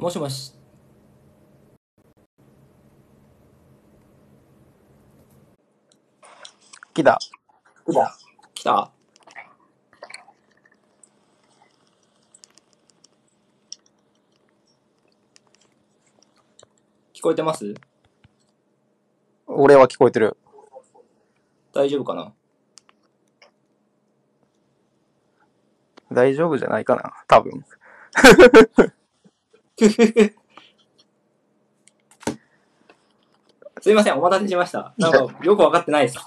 もしもし。来た。来た。来た聞こえてます？俺は聞こえてる。大丈夫かな？大丈夫じゃないかな多分。すいません、お待たせしました。なんか、よくわかってないです。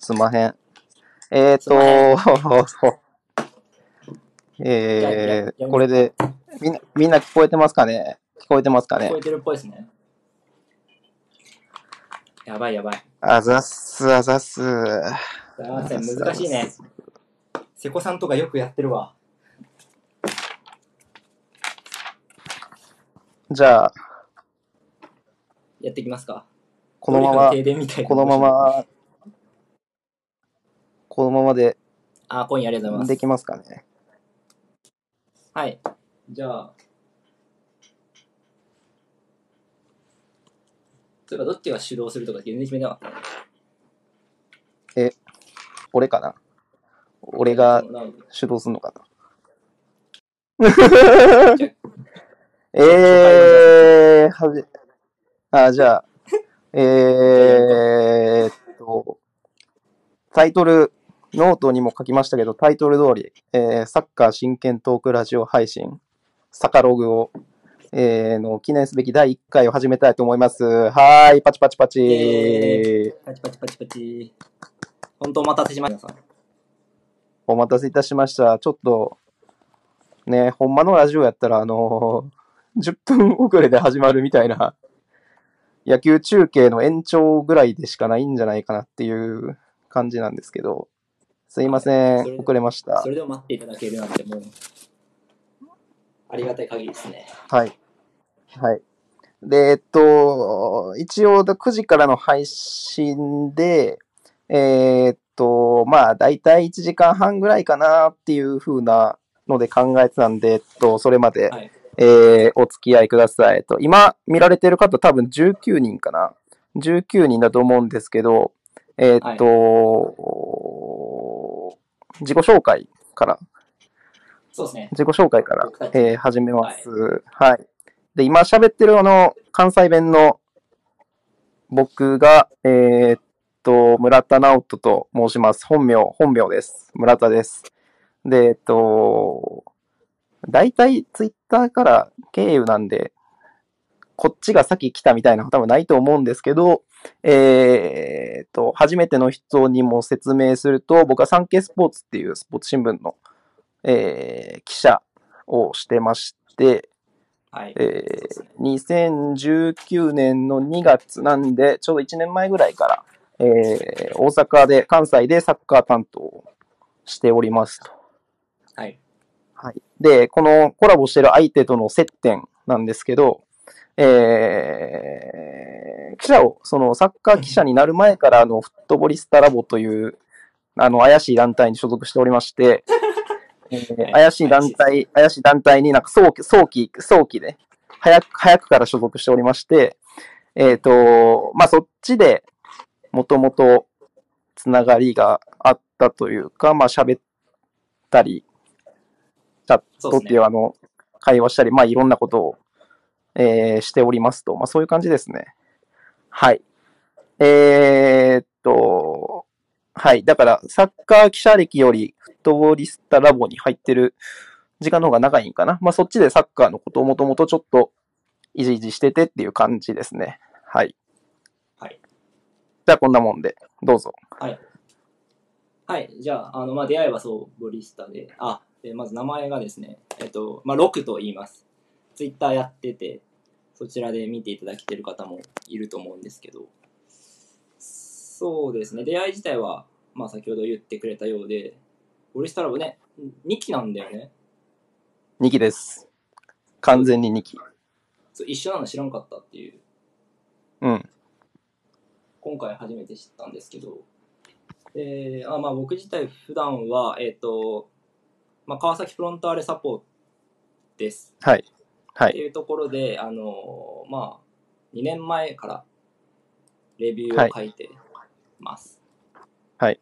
すんまへん。えーと、えー、やこれで、みんな、みんな聞こえてますかね？聞こえてますかね？聞こえてるっぽいですね。やばいやばい。あざっす、あざっす。すいません、難しいね。瀬古さんとかよくやってるわ。じゃあ、やっていきますか。このまま停電みたいなこのま。ま、このままであ、コインありがとうございます。できますかねはい。じゃあ。そういえばどっちが主導するとか全然決めてなかったね。俺かな俺が主導するのか じゃなえー、はじ、あ、じゃあ、えーっと、タイトル、ノートにも書きましたけど、タイトル通り、えーサッカー真剣トークラジオ配信、サカログを、えーの記念すべき第1回を始めたいと思います。はーい、パチパチパチイパチパチパチパチ。本当お待たせしました。お待たせいたしました。ちょっと、ね、ほんまのラジオやったら、あのー10分遅れで始まるみたいな、野球中継の延長ぐらいでしかないんじゃないかなっていう感じなんですけど、すいません、遅れましたそ。れでも待っていただけるなんてもう、ありがたい限りですね。はい。はい。で、えっと、一応9時からの配信で、えーっと、まあ、だいたい1時間半ぐらいかなっていう風なので考えてたんで、えっと、それまで、はい。えーお付き合いください。えっと、今見られてる方多分19人かな ?19 人だと思うんですけど、えーっと、自己紹介から、そうですね。自己紹介からえー始めます。はい。で、今喋ってるあの、関西弁の僕が、えーっと、村田直人と申します。本名、本名です。村田です。で、えっと、大体ツイッターから経由なんで、こっちが先来たみたいなことはないと思うんですけど、えーっと、初めての人にも説明すると、僕はサンケイスポーツっていうスポーツ新聞のえー記者をしてまして、はい。えー2019年の2月なんで、ちょうど1年前ぐらいから、えー大阪で、関西でサッカー担当をしておりますと。はい。はい。で、このコラボしてる相手との接点なんですけど、えー記者を、そのサッカー記者になる前から、あの、フットボリスタラボという、あの、怪しい団体に所属しておりまして、えーはい怪しい団体、怪しい団体になんか早期、早期、早期で、早く、早くから所属しておりまして、えっ、と、まあ、そっちで、もともと、つながりがあったというか、まあ、喋ったり、チャットっていうあの、会話したり、まあ、いろんなことを、えーしておりますと。まあ、そういう感じですね。はい。えーっと、はい。だから、サッカー記者歴より、フットボリスタラボに入ってる時間の方が長いんかな。まあ、そっちでサッカーのことをもともとちょっと、いじいじしててっていう感じですね。はい。はい。じゃあ、こんなもんで、どうぞ。はい。はい。じゃあ、あの、まあ、出会いはそう、ボリスタで、あ、でまず名前がですね、えっと、まあ、ロクと言います。ツイッターやってて、そちらで見ていただけてる方もいると思うんですけど、そうですね、出会い自体は、まあ、先ほど言ってくれたようで、ボリスタラボね、2期なんだよね。2期です。完全に2期。そう一緒なの知らんかったっていう、うん。今回初めて知ったんですけど、えーあまあ、僕自体普段は、えっ、と、まあ、川崎フロンターレサポーです。はい。はい。っていうところで、あのまあ、2年前からレビューを書いてます。はい。っ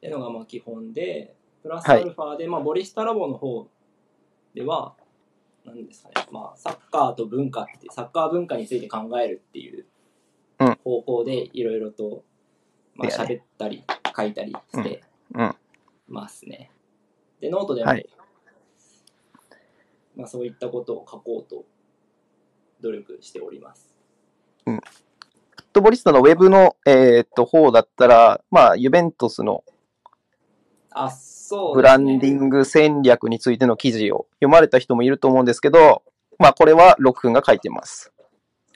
ていうのがまあ基本で、プラスはいアルファで、まあ、ボリスタラボの方では、何ですかね、まあ、サッカーと文化って、サッカー文化について考えるっていううん方向でいろいろと、まあ、喋ったり、書いたりしてうん。ますね。で、ノートでも、はいまあ、そういったことを書こうと努力しております。フットボリスタのウェブの、えーっと、方だったら、まあ、ユベントスのあ、そうね。ランディング戦略についての記事を読まれた人もいると思うんですけど、まあ、これはロック君が書いてます。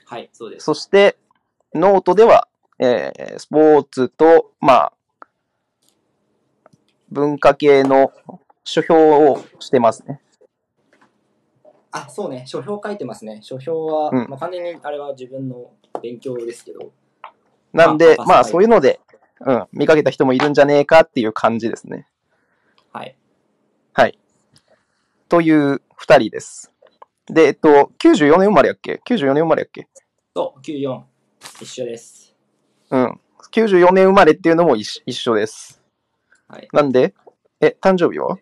はい、そうです。そして、ノートでは、えースポーツと、まあ、文化系の書評をしてますね。あ、そうね、書評書いてますね。書評は、うんまあ、完全にあれは自分の勉強ですけど、なんで、あまあ、はいそういうので、うん、見かけた人もいるんじゃねえかっていう感じですね。はい。はい。という二人です。で、えっと、94年生まれやっけ ?94 年生まれやっけ？と、94、一緒です。うん。94年生まれっていうのも一緒一緒です。はい。なんで、え、誕生日は？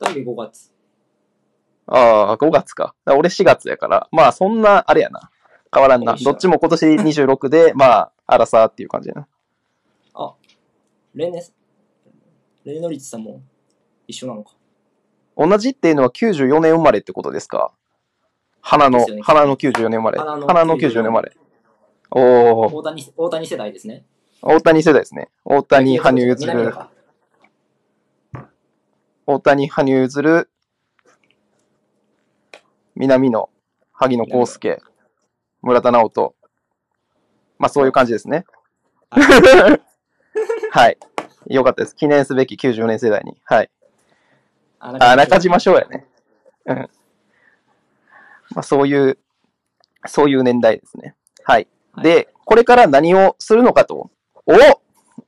誕生日5月。ああ、5月か。だから俺4月やから。まあ、そんな、あれやな。変わらんな。どっちも今年26で、まあ、アラサーっていう感じやな。あ、レネス、レノリッチさんも一緒なのか。同じっていうのは94年生まれってことですか？花のね、花の94年生まれ。花の花の94年生まれ。おー、大谷、大谷世代ですね。大谷世代ですね。大谷、羽生結弦、大谷、羽生結弦、南野、萩野公介、村田直人。まあ、そういう感じですね。はい。よかったです。記念すべき94年世代に。はい。ああ、中島翔やね。うん。まあ、そういう、そういう年代ですね。はい。はいで、これから何をするのかと。お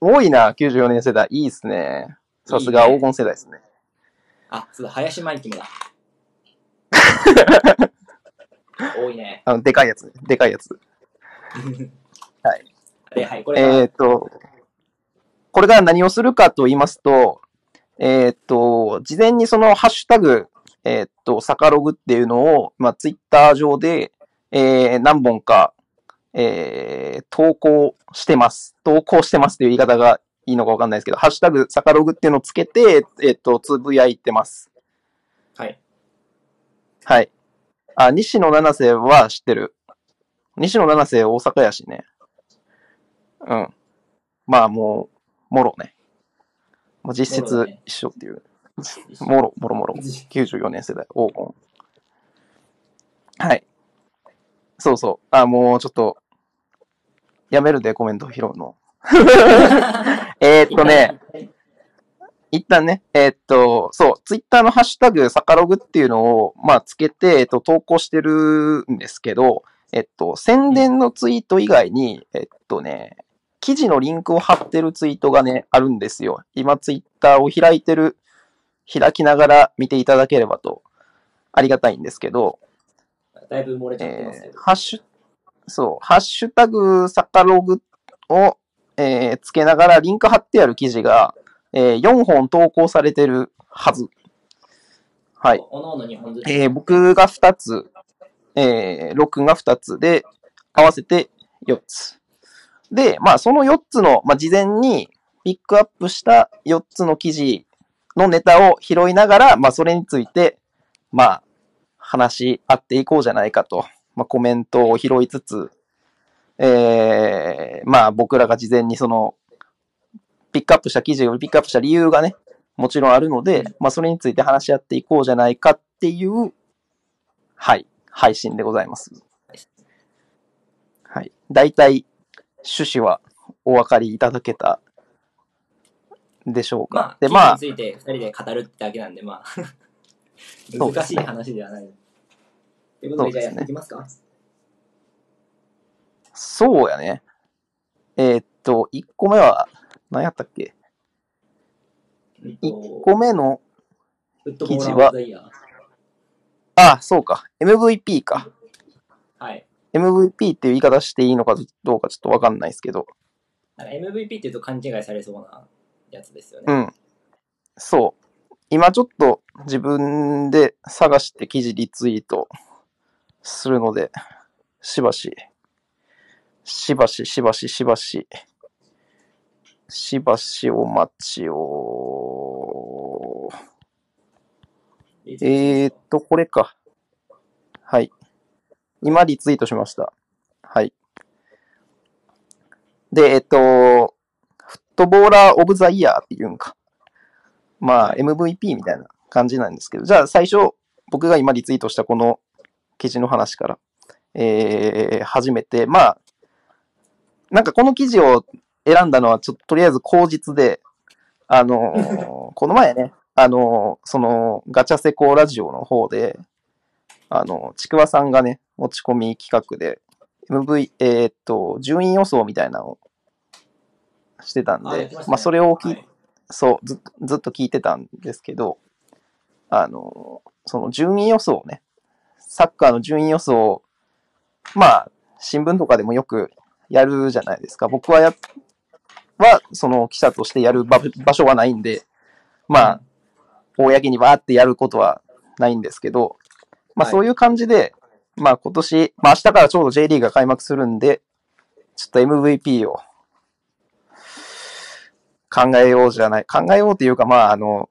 多いな、94年世代。いいですね。さすがいいね黄金世代ですね。あ、そうだ、林真理もだ。多いね。あの、でかいやつね。でかいやつ。はい。で、はい、これが、えっ、と、これから何をするかと言いますと、えっ、と、事前にそのハッシュタグ、えっ、と、サカログっていうのを、まあ、ツイッター上で、えー何本か、えー投稿してます。投稿してますっていう言い方がいいのかわかんないですけど、ハッシュタグサカログっていうのをつけて、えっ、と、つぶやいてます。はい。はい。あ、西野七瀬は知ってる。西野七瀬大阪やしね。うん。まあもう、もろね。もう実質一緒っていう。もろ、もろもろ。94年世代、黄金。はい。そうそう。あ、もうちょっと、やめるで、コメント拾うの。えーっとね、一旦ね、えーっと、そう、ツイッターのハッシュタグ、サカログっていうのを、まあ、つけて、えっと、投稿してるんですけど、えっと、宣伝のツイート以外に、えっとね、記事のリンクを貼ってるツイートがね、あるんですよ。今、ツイッターを開いてる、開きながら見ていただければと、ありがたいんですけど、だいぶ漏れちゃってますけえーど。ハッシュ、そう、ハッシュタグサカログを、えーつけながらリンク貼ってある記事が、えー4本投稿されてるはず。はい。おのおの2本ずつ。えー僕が2つ、えー、ロックンが2つで、合わせて4つ。で、まあ、その4つの、まあ、事前にピックアップした4つの記事のネタを拾いながら、まあ、それについて、まあ、話し合っていこうじゃないかと、まあ、コメントを拾いつつ、えー、まあ、僕らが事前にその、ピックアップした記事をピックアップした理由がね、もちろんあるので、まあ、それについて話し合っていこうじゃないかっていう、はい、配信でございます。はい。大体、趣旨はお分かりいただけたでしょうか。まあ、で、記まあ、事について2人で語るってだけなんで、まあ、難しい話ではない。ということで、じゃあやっていきますか？そうやね。えーっと、1個目は、何やったっけ？うんと ?1 個目の、記事はザイヤー。あ、そうか。MVP か。はい。MVP っていう言い方していいのかどうかちょっとわかんないですけど。MVP って言うと勘違いされそうなやつですよね。うん。そう。今ちょっと自分で探して記事リツイートするので、しばし、しばし、しばし、しばし、しばしお待ちを。えーっと、これか。はい。今リツイートしました。はい。で、えっと、フットボーラーオブザイヤーっていうんか。まあ、MVP みたいな感じなんですけど、じゃあ最初、僕が今リツイートしたこの記事の話から、えー、始めて、まあ、なんかこの記事を選んだのは、ちょっととりあえず口実で、あのー この前ね、あのーその、ガチャセコラジオの方で、あの、ちくわさんがね、持ち込み企画で、MV、えーっと、順位予想みたいなのをしてたんであま、あ、それを聞いはい。そう、ずずっと聞いてたんですけど、あの、その順位予想ね、サッカーの順位予想、まあ、新聞とかでもよくやるじゃないですか。僕はや、は、その記者としてやる場場所はないんで、まあ、公にわーってやることはないんですけど、まあはいそういう感じで、まあ今年、まあ明日からちょうど J リーグが開幕するんで、ちょっと MVP を考えようじゃない、考えようっていうか、まああの、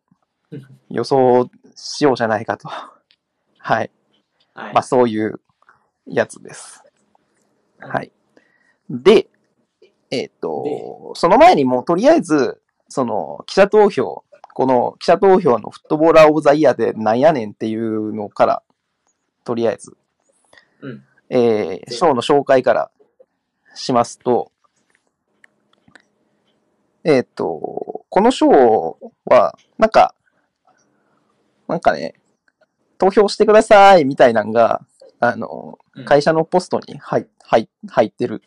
予想しようじゃないかと。はい。はい。まあそういうやつです。はい。で、えっ、と、その前にもうとりあえず、その記者投票、この記者投票のフットボーラーオブザイヤーでなんやねんっていうのから、とりあえず、うん。えー、賞の紹介からしますと、えっ、と、この賞は、なんか、なんかね、投票してくださいみたいなんが、あの、うん会社のポストに入入入ってる、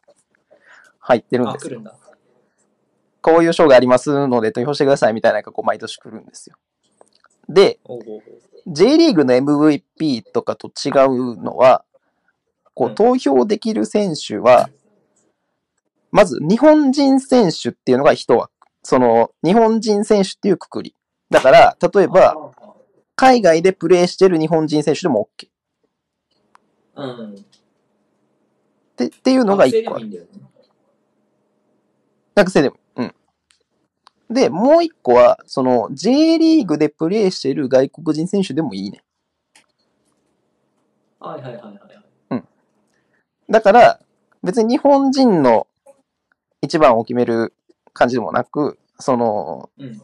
入ってるんあ、ですよ。来るんだ。こういう賞がありますので投票してくださいみたいなのがこう毎年来るんですよ。で、J リーグの MVP とかと違うのは、こう投票できる選手は、まず日本人選手っていうのが一枠。その日本人選手っていうくくり。だから、例えば、海外でプレーしてる日本人選手でも OK。あ、うん。ってっていうのが一個あるね。学生でも。うん。で、もう一個は、その J リーグでプレーしている外国人選手でもいいね。はいはいはいはいはい。だから、別に日本人の一番を決める感じでもなく、その、うん。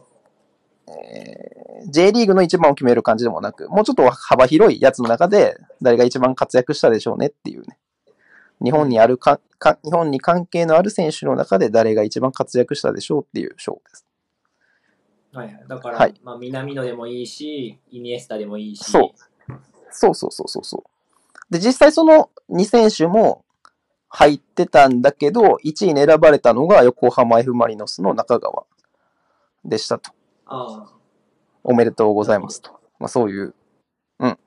えー J リーグの一番を決める感じでもなく、もうちょっと幅広いやつの中で誰が一番活躍したでしょうねっていうね。日本にあるか、か日本に関係のある選手の中で誰が一番活躍したでしょうっていう賞です。はいはい。だから、はいまあ、南野でもいいし、イニエスタでもいいし。そうそうそうそうそうそう。で、実際その2選手も入ってたんだけど、1位に選ばれたのが横浜 F・ マリノスの中川でしたと。ああ。おめでとうございますと。まあそういう、うん、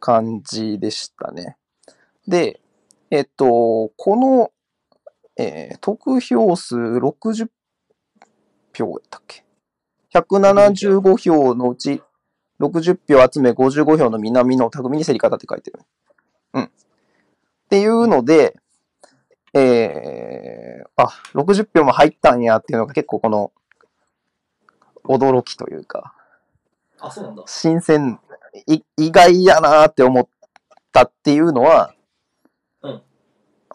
感じでしたね。で、えっと、この、えー得票数60票やったっけ ?175 票のうち60票集め55票の南の匠に競り方って書いてる。うん。っていうので、えー、あ、60票も入ったんやっていうのが結構この、驚きというか、あ、そうなんだ。新鮮、い意外やなーって思ったっていうのは、うん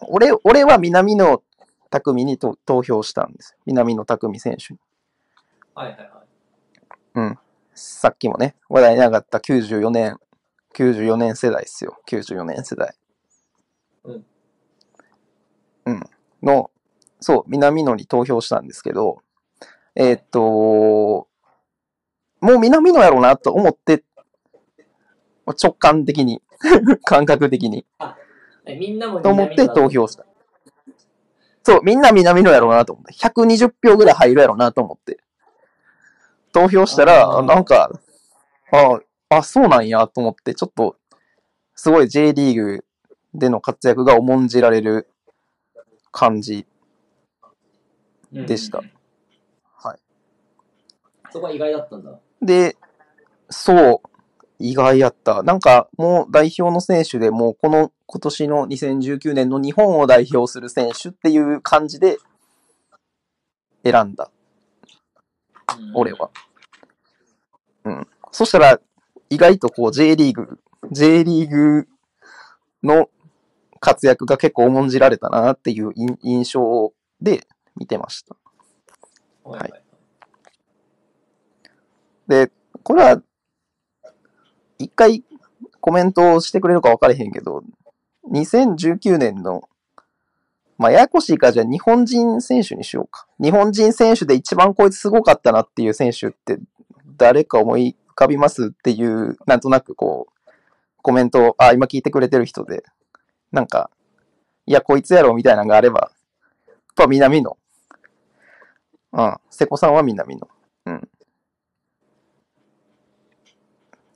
俺、俺は南野匠にと投票したんですよ。南野匠選手に。はいはいはい。さっきもね、話題に上がった94年、94年世代ですよ。94年世代。うん。うん。の、そう、南野に投票したんですけど、えーっと、もう南野やろうなと思って、直感的に、感覚的に、えみんなもと思って投票した。そう、みんな南野やろうなと思って、120票ぐらい入るやろうなと思って、投票したら、なんか、ああ、そうなんやと思って、ちょっと、すごい J リーグでの活躍が重んじられる感じ。でしたうんはい。そこは意外だったんだ。で、そう、意外やった。なんか、もう代表の選手でもうこの今年の2019年の日本を代表する選手っていう感じで選んだ、うん俺。は。うん。そしたら、意外とこう J リーグ、J リーグの活躍が結構重んじられたなっていう印印象で見てました。はいはい。で、これは、一回コメントをしてくれるか分かれへんけど、2019年の、まあ、ややこしいからじゃあ日本人選手にしようか。日本人選手で一番こいつすごかったなっていう選手って誰か思い浮かびますっていう、なんとなくこう、コメントを、あ、今聞いてくれてる人で、なんか、いや、こいつやろみたいなのがあれば、やっぱ南野。うん、瀬古さんは南野。うん。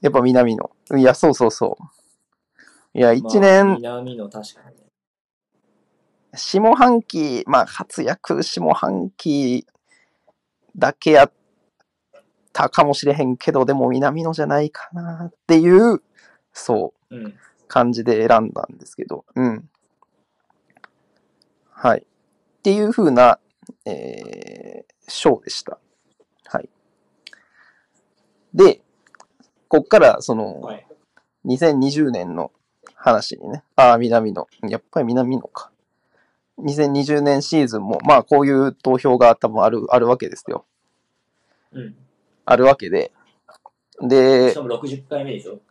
やっぱ南野。いや、そうそうそう。いや、一まあ年、南の確かにね。下半期、まあ、活躍下半期だけやったかもしれへんけど、でも南野じゃないかなっていう、そう、うん。感じで選んだんですけど、うん。はい。っていう風な、えー、賞でした。はい。で、こっから、その、はい。2020年の話にね。ああ、南野。やっぱり南野か。2020年シーズンも、まあこういう投票が多分ある、あるわけですよ。うん。あるわけで。しでか、も60回目でしょ？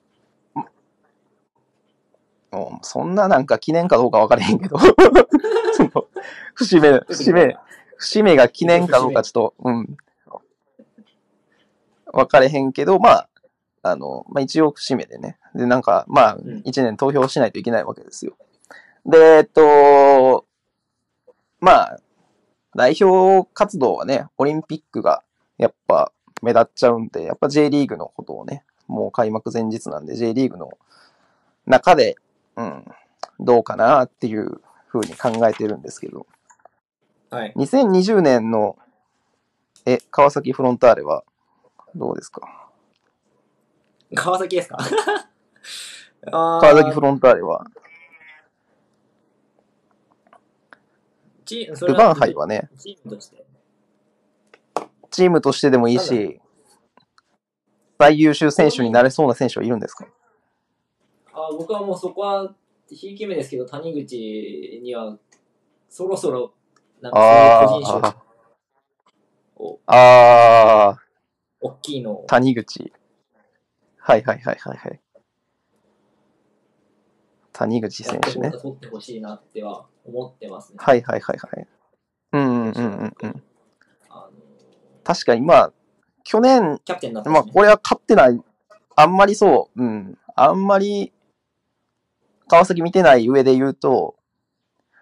そんななんか記念かどうか分からへんけど、そ の節目、節目、節目が記念かどうかちょっと、うん。分かれへんけど、まあ、あの、まあ一応節目でね。で、なんか、まあん、一年投票しないといけないわけですよ。で、えっと、まあ、代表活動はね、オリンピックがやっぱ目立っちゃうんで、やっぱ J リーグのことをね、もう開幕前日なんで J リーグの中で、うん、どうかなっていうふうに考えてるんですけど、はい。2020年の、え、川崎フロンターレはどうですか？川崎ですか？川川崎フロンターレは、チそルヴァン杯はね、チームとして。チームとしてでもいいし、最優秀選手になれそうな選手はいるんですか？あ僕はもうそこは、ひいき目ですけど、谷口には、そろそろ、なんかそういう個人あ賞を、あ、ああ、大きいのを、谷口。はいはいはいはいはい。谷口選手ね。取ってほしいなっては思ってますね。はいはいはいはい。うんうんうんうん確かにまあ、去年、キャプテンねまあこれは勝ってない。あんまりそう、うん。あんまり、川崎見てない上で言うと、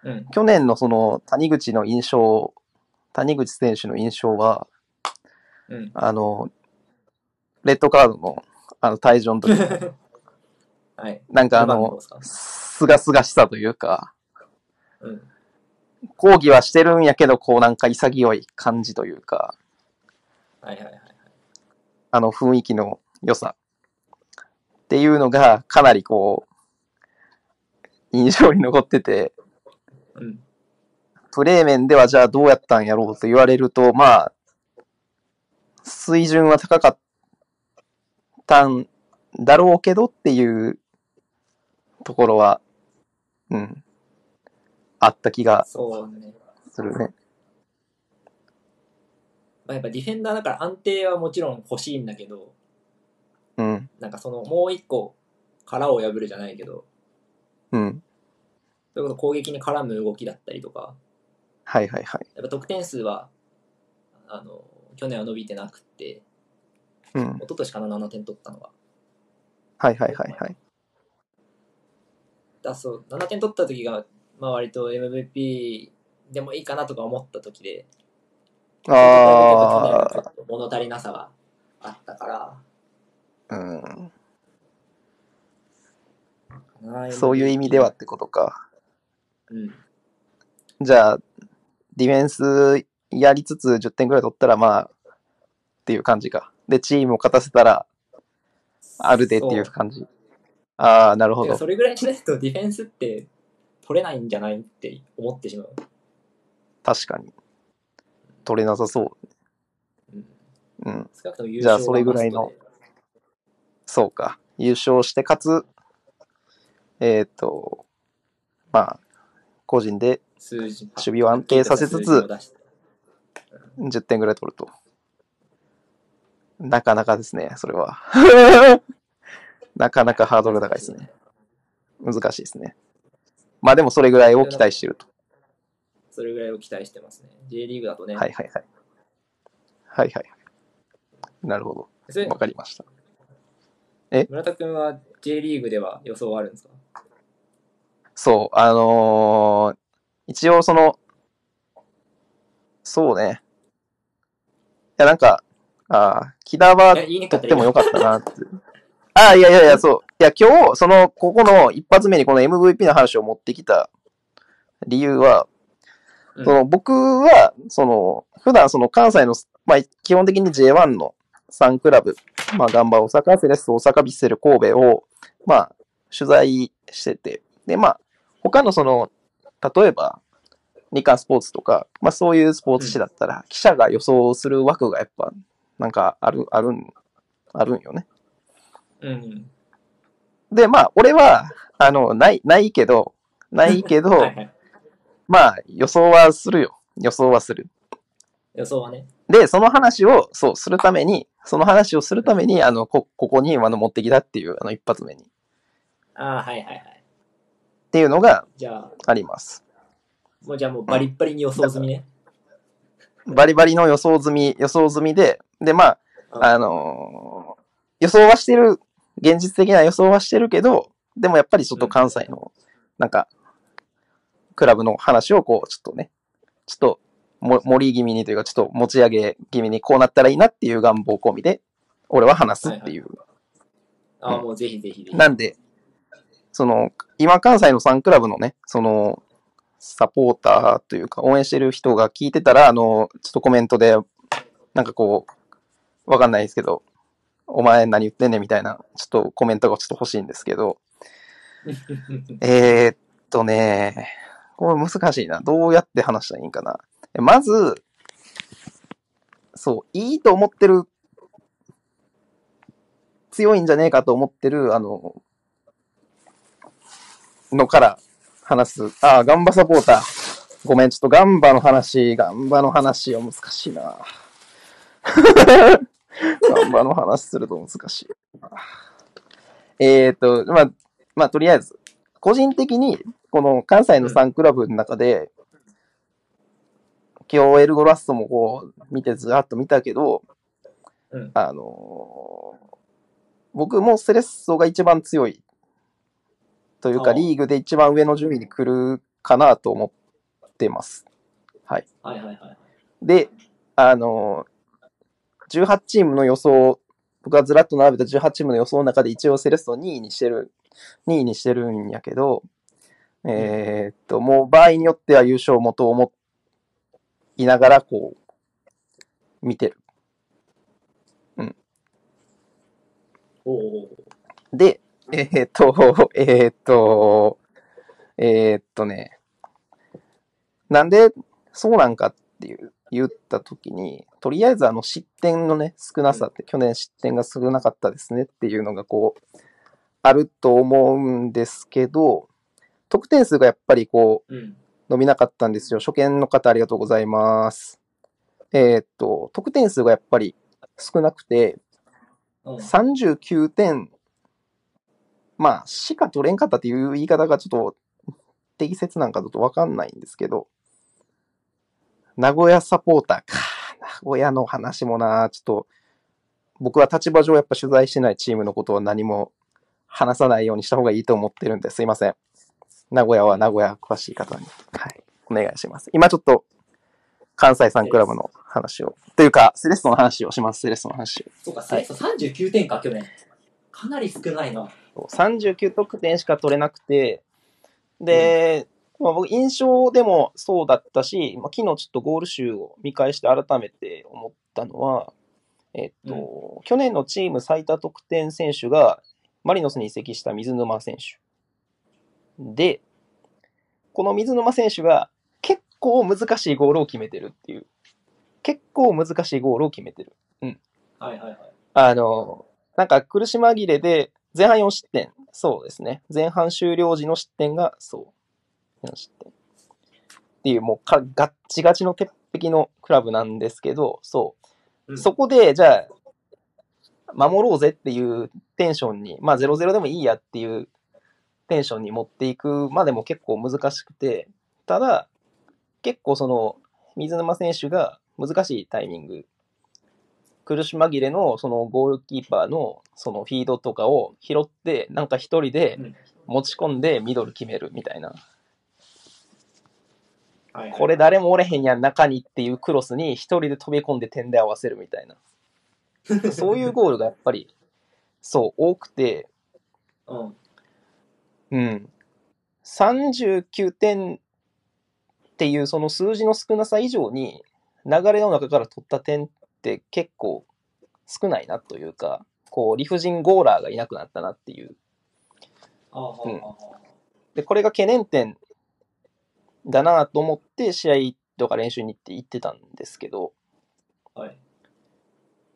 うん。去年のその谷口の印象、谷口選手の印象は、うん。あの、レッドカードの、あの、退場の時のはい。なんかあのすがすがしさというか、うん。抗議はしてるんやけど、こうなんか潔い感じというか、はいはいはい。あの雰囲気の良さっていうのがかなりこう、印象に残ってて、うん。プレー面ではじゃあどうやったんやろうと言われると、まあ、水準は高かったんだろうけどっていうところは、うん、あった気が。するね。まあ、やっぱディフェンダーだから安定はもちろん欲しいんだけど、うん、なんかそのもう一個殻を破るじゃないけど、うん。それこそ攻撃に絡む動きだったりとか、はいはいはい。やっぱ得点数は、あの、去年は伸びてなくて、うん。一昨年かな7点取ったのが。はいはいはいはい。だそう、7点取った時が、まあ割と MVP でもいいかなとか思った時で、あ去年はちょっと物足りなさがあったから、あ、うん。7そういう意味ではっ。てことか。うん。じゃあ、ディフェンスやりつつ10点ぐらい取ったら、まあ、っていう感じか。で、チームを勝たせたら、あるでっていう感じ。ああ、なるほど。それぐらいしないとディフェンスって取れないんじゃないって思ってしまう。確かに。取れなさそうん、う。うん。少なくとも優じゃあ勝それぐらいのそうか。優勝して、かつ、えっ、と、まあ、個人で守備を安定させつつ、出して10点ぐらい取ると。なかなかですね、それは。なかなかハードル高いですね。難しいですね。まあでもそれぐらいを期待してると。それぐらいを期待してますね。J リーグだとね。はいはいはい。はいはいはい。なるほど。わかりました。村田君は J リーグでは予想はあるんですか？そう、あのー一応その、そうね。いや、なんか、ああ、木田はとってもよかったなって。ああ、いやいやいや、そう。いや、今日、その、ここの一発目にこの MVP の話を持ってきた理由は、うんその、僕は、その、普段その関西の、まあ、基本的に J1 の3クラブ、まあ、ガンバ大阪、セレッソ大阪、ヴィッセル神戸を、まあ、取材してて、で、まあ、他のその、例えば、日刊スポーツとか、まあそういうスポーツ紙だったら、記者が予想する枠がやっぱ、なんかある、あるん、あるんよね。うん。で、まあ、俺は、あの、ない、ないけど、ないけど、はいはい。まあ、予想はするよ。予想はする。予想はね。で、その話を、そう、するために、その話をするために、あの、こ、ここに、あの、持ってきたっていう、あの、一発目に。っああ、はいはいはい。ていうのがじゃあ、あります。もうじゃあもうバリッバリに予想済みね。バリバリの予想済み、予想済みで、で、まあ、うんあのー予想はしてる、現実的な予想はしてるけど、でもやっぱりちょっと関西の、なんか、クラブの話をこう、ちょっとね、ちょっと、も盛り気味にというか、ちょっと持ち上げ気味にこうなったらいいなっていう願望込みで、俺は話すっていう。ああ、もうぜひぜひぜひ。なんで、その、今関西の3クラブのね、その、サポーターというか、応援してる人が聞いてたら、あの、ちょっとコメントで、なんかこう、わかんないですけど、お前何言ってんねんみたいな、ちょっとコメントがちょっと欲しいんですけど、えー、っとね、これ難しいな。どうやって話したらいいんかな。まず、そう、いいと思ってる、強いんじゃねえかと思ってる、あの、のから話す。ああ、ガンバサポーター。ごめん、ちょっとガンバの話、ガンバの話は難しいな。ガンバの話すると難しいな。えーっと、まあ、まあ、とりあえず、個人的に、この関西の3クラブの中で、今日エルゴラストもこう、見てずらっと見たけど、うんあのー僕もセレッソが一番強いというか、リーグで一番上の順位に来るかなと思ってます。はい。はいはいはい。で、あのー、18チームの予想、僕がずらっと並べた18チームの予想の中で一応セレッソを2位にしてる、2位にしてるんやけど、えーっと、もう場合によっては優勝もと思いながら、こう、見てる。おうおうで、えーっと、えーっと、えーっとね、なんでそうなんかっていう言ったときに、とりあえずあの失点のね、少なさって、去年失点が少なかったですねっていうのがこう、あると思うんですけど、得点数がやっぱりこう、うん。伸びなかったんですよ。初見の方ありがとうございます。えーっと、得点数がやっぱり少なくて、うん。39点、まあ、しか取れんかったっていう言い方がちょっと適切なんかちょっとわかんないんですけど、名古屋サポーターか。名古屋の話もな、ちょっと、僕は立場上やっぱ取材してないチームのことを何も話さないようにした方がいいと思ってるんですいません。名古屋は名古屋詳しい方に、はい、お願いします。今ちょっと、関西三クラブの話を、というか、セレッソの話をします、セレッソの話。そうか、セレッソ39点か、去年。かなり少ないな。39得点しか取れなくて、で、まあ、僕、印象でもそうだったし、まあ、昨日ちょっとゴール集を見返して改めて思ったのは、えっと、去年のチーム最多得点選手が、マリノスに移籍した水沼選手。で、この水沼選手が結構難しいゴールを決めてるっていう。結構難しいゴールを決めてる。はいはいはい。あの、なんか苦し紛れで、前半4失点。そうですね。前半終了時の失点が、そう。4失点。っていう、もうかガッチガチの鉄壁のクラブなんですけど、そう。うんそこで、じゃあ、守ろうぜっていうテンションに、まあ0-0でもいいやっていうテンションに持っていくまでも結構難しくて、ただ、結構その、水沼選手が難しいタイミング、苦し紛れのそのゴールキーパーのそのフィードとかを拾って、なんか一人でうん持ち込んでミドル決めるみたいな。はいはいこれ誰もおれへんやん中にっていうクロスに一人で飛び込んで点で合わせるみたいな。そういうゴールがやっぱり、そう、多くて、うん。うん。39点っていうその数字の少なさ以上に、流れの中から取った点って結構少ないなというか、こう、理不尽ゴーラーがいなくなったなっていう。うん。あで、これが懸念点だなと思って試合とか練習に行って行ってたんですけど、あはい。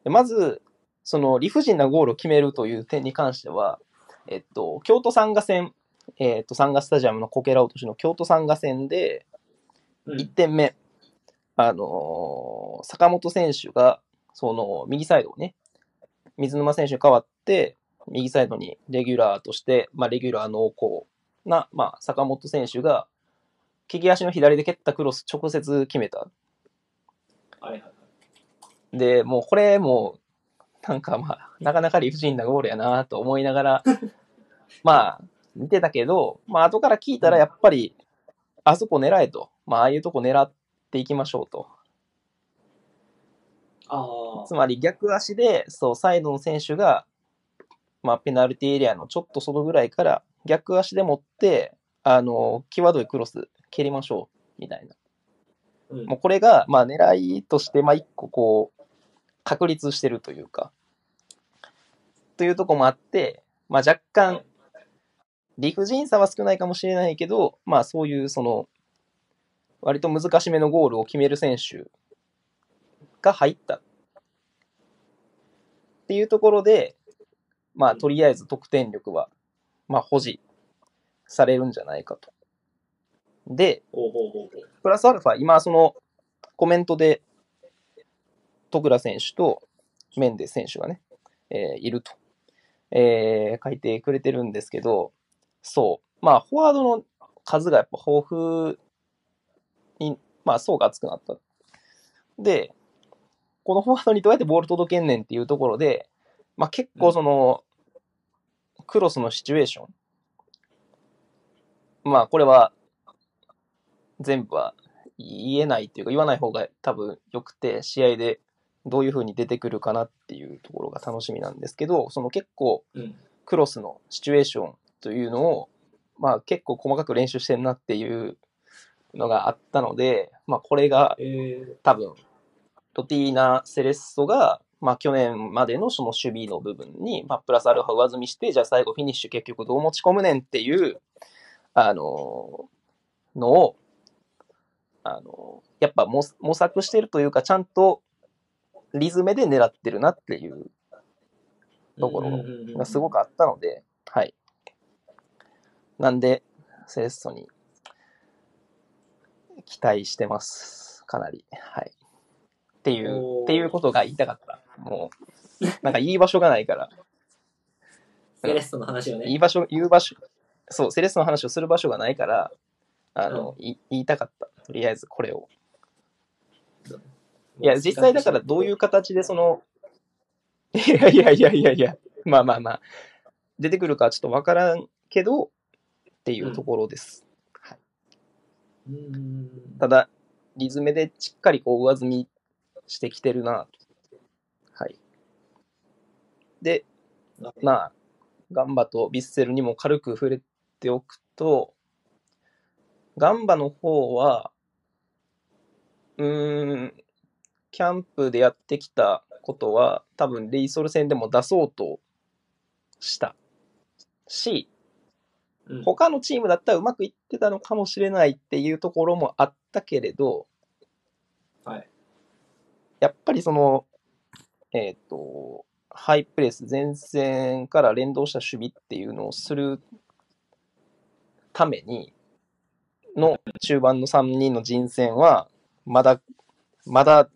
でまず、その理不尽なゴールを決めるという点に関しては、えっと、京都サンガ戦、えっと、サンガスタジアムのこけら落としの京都サンガ戦で、うん。1点目、あのー坂本選手が、その、右サイドをね、水沼選手に代わって、右サイドにレギュラーとして、まあ、レギュラー濃厚な、まあ、坂本選手が、利き足の左で蹴ったクロス直接決めた。はいはいはい。で、もうこれもう、なんかまあ、なかなか理不尽なゴールやなと思いながら、まあ、見てたけど、まあ、後から聞いたらやっぱり、あそこ狙えと。まあ、ああいうとこ狙っていきましょうと。あつまり逆足で、そう、サイドの選手が、まあ、ペナルティエリアのちょっと外ぐらいから、逆足で持って、あの、際どいクロス蹴りましょう、みたいな。あ。うんもうこれが、まあ、狙いとして、まあ、一個こう、確立してるというか、というとこもあって、まあ、若干、理不尽さは少ないかもしれないけど、まあ、そういう、その、割と難しめのゴールを決める選手が入った。っていうところで、まあ、とりあえず得点力は、まあ、保持されるんじゃないかと。で。プラスアルファ、今そのコメントで、徳倉選手とメンデス選手がね、えーいると、えー書いてくれてるんですけど、そう、まあ、フォワードの数がやっぱ豊富に、まあ、層が厚くなった。で、このフォワードにどうやってボール届けんねんっていうところで、まあ、結構その、クロスのシチュエーション。まあ、これは、全部は言えないっていうか言わない方が多分良くて試合でどういう風に出てくるかなっていうところが楽しみなんですけどその結構うん。クロスのシチュエーションというのをまあ結構細かく練習してんなっていうのがあったのでまあこれがえ多分ロティーナ・セレッソがまあ去年までのその守備の部分に、まあ、プラスアルファ上積みしてじゃあ最後フィニッシュ結局どう持ち込むねんっていうあののをあの、やっぱ模模索してるというか、ちゃんとリズムで狙ってるなっていうー、ところがすごくあったので、はい。なんで、セレッソに期待してます。かなり。はい。っていう、っていうことが言いたかった。もう、なんか言い場所がないから、セレッソの話をね。言い場所、言う場所、そう、セレッソの話をする場所がないから、あの、い言いたかった。とりあえずこれを。いや、実際だからどういう形でその、いやいやいやいやいや、まあまあまあ、出てくるかちょっとわからんけど、っていうところです。ただ、リズムでしっかりこう上積みしてきてるなと。はい。で、まあ、ガンバとビッセルにも軽く触れておくと、ガンバの方は、うーん、キャンプでやってきたことは、多分レイソル戦でも出そうとしたし、うん他のチームだったらうまくいってたのかもしれないっていうところもあったけれど、はい。やっぱりその、えっ、と、ハイプレス、前線から連動した守備っていうのをするためにの中盤の3人の人選は、まだ、まだ、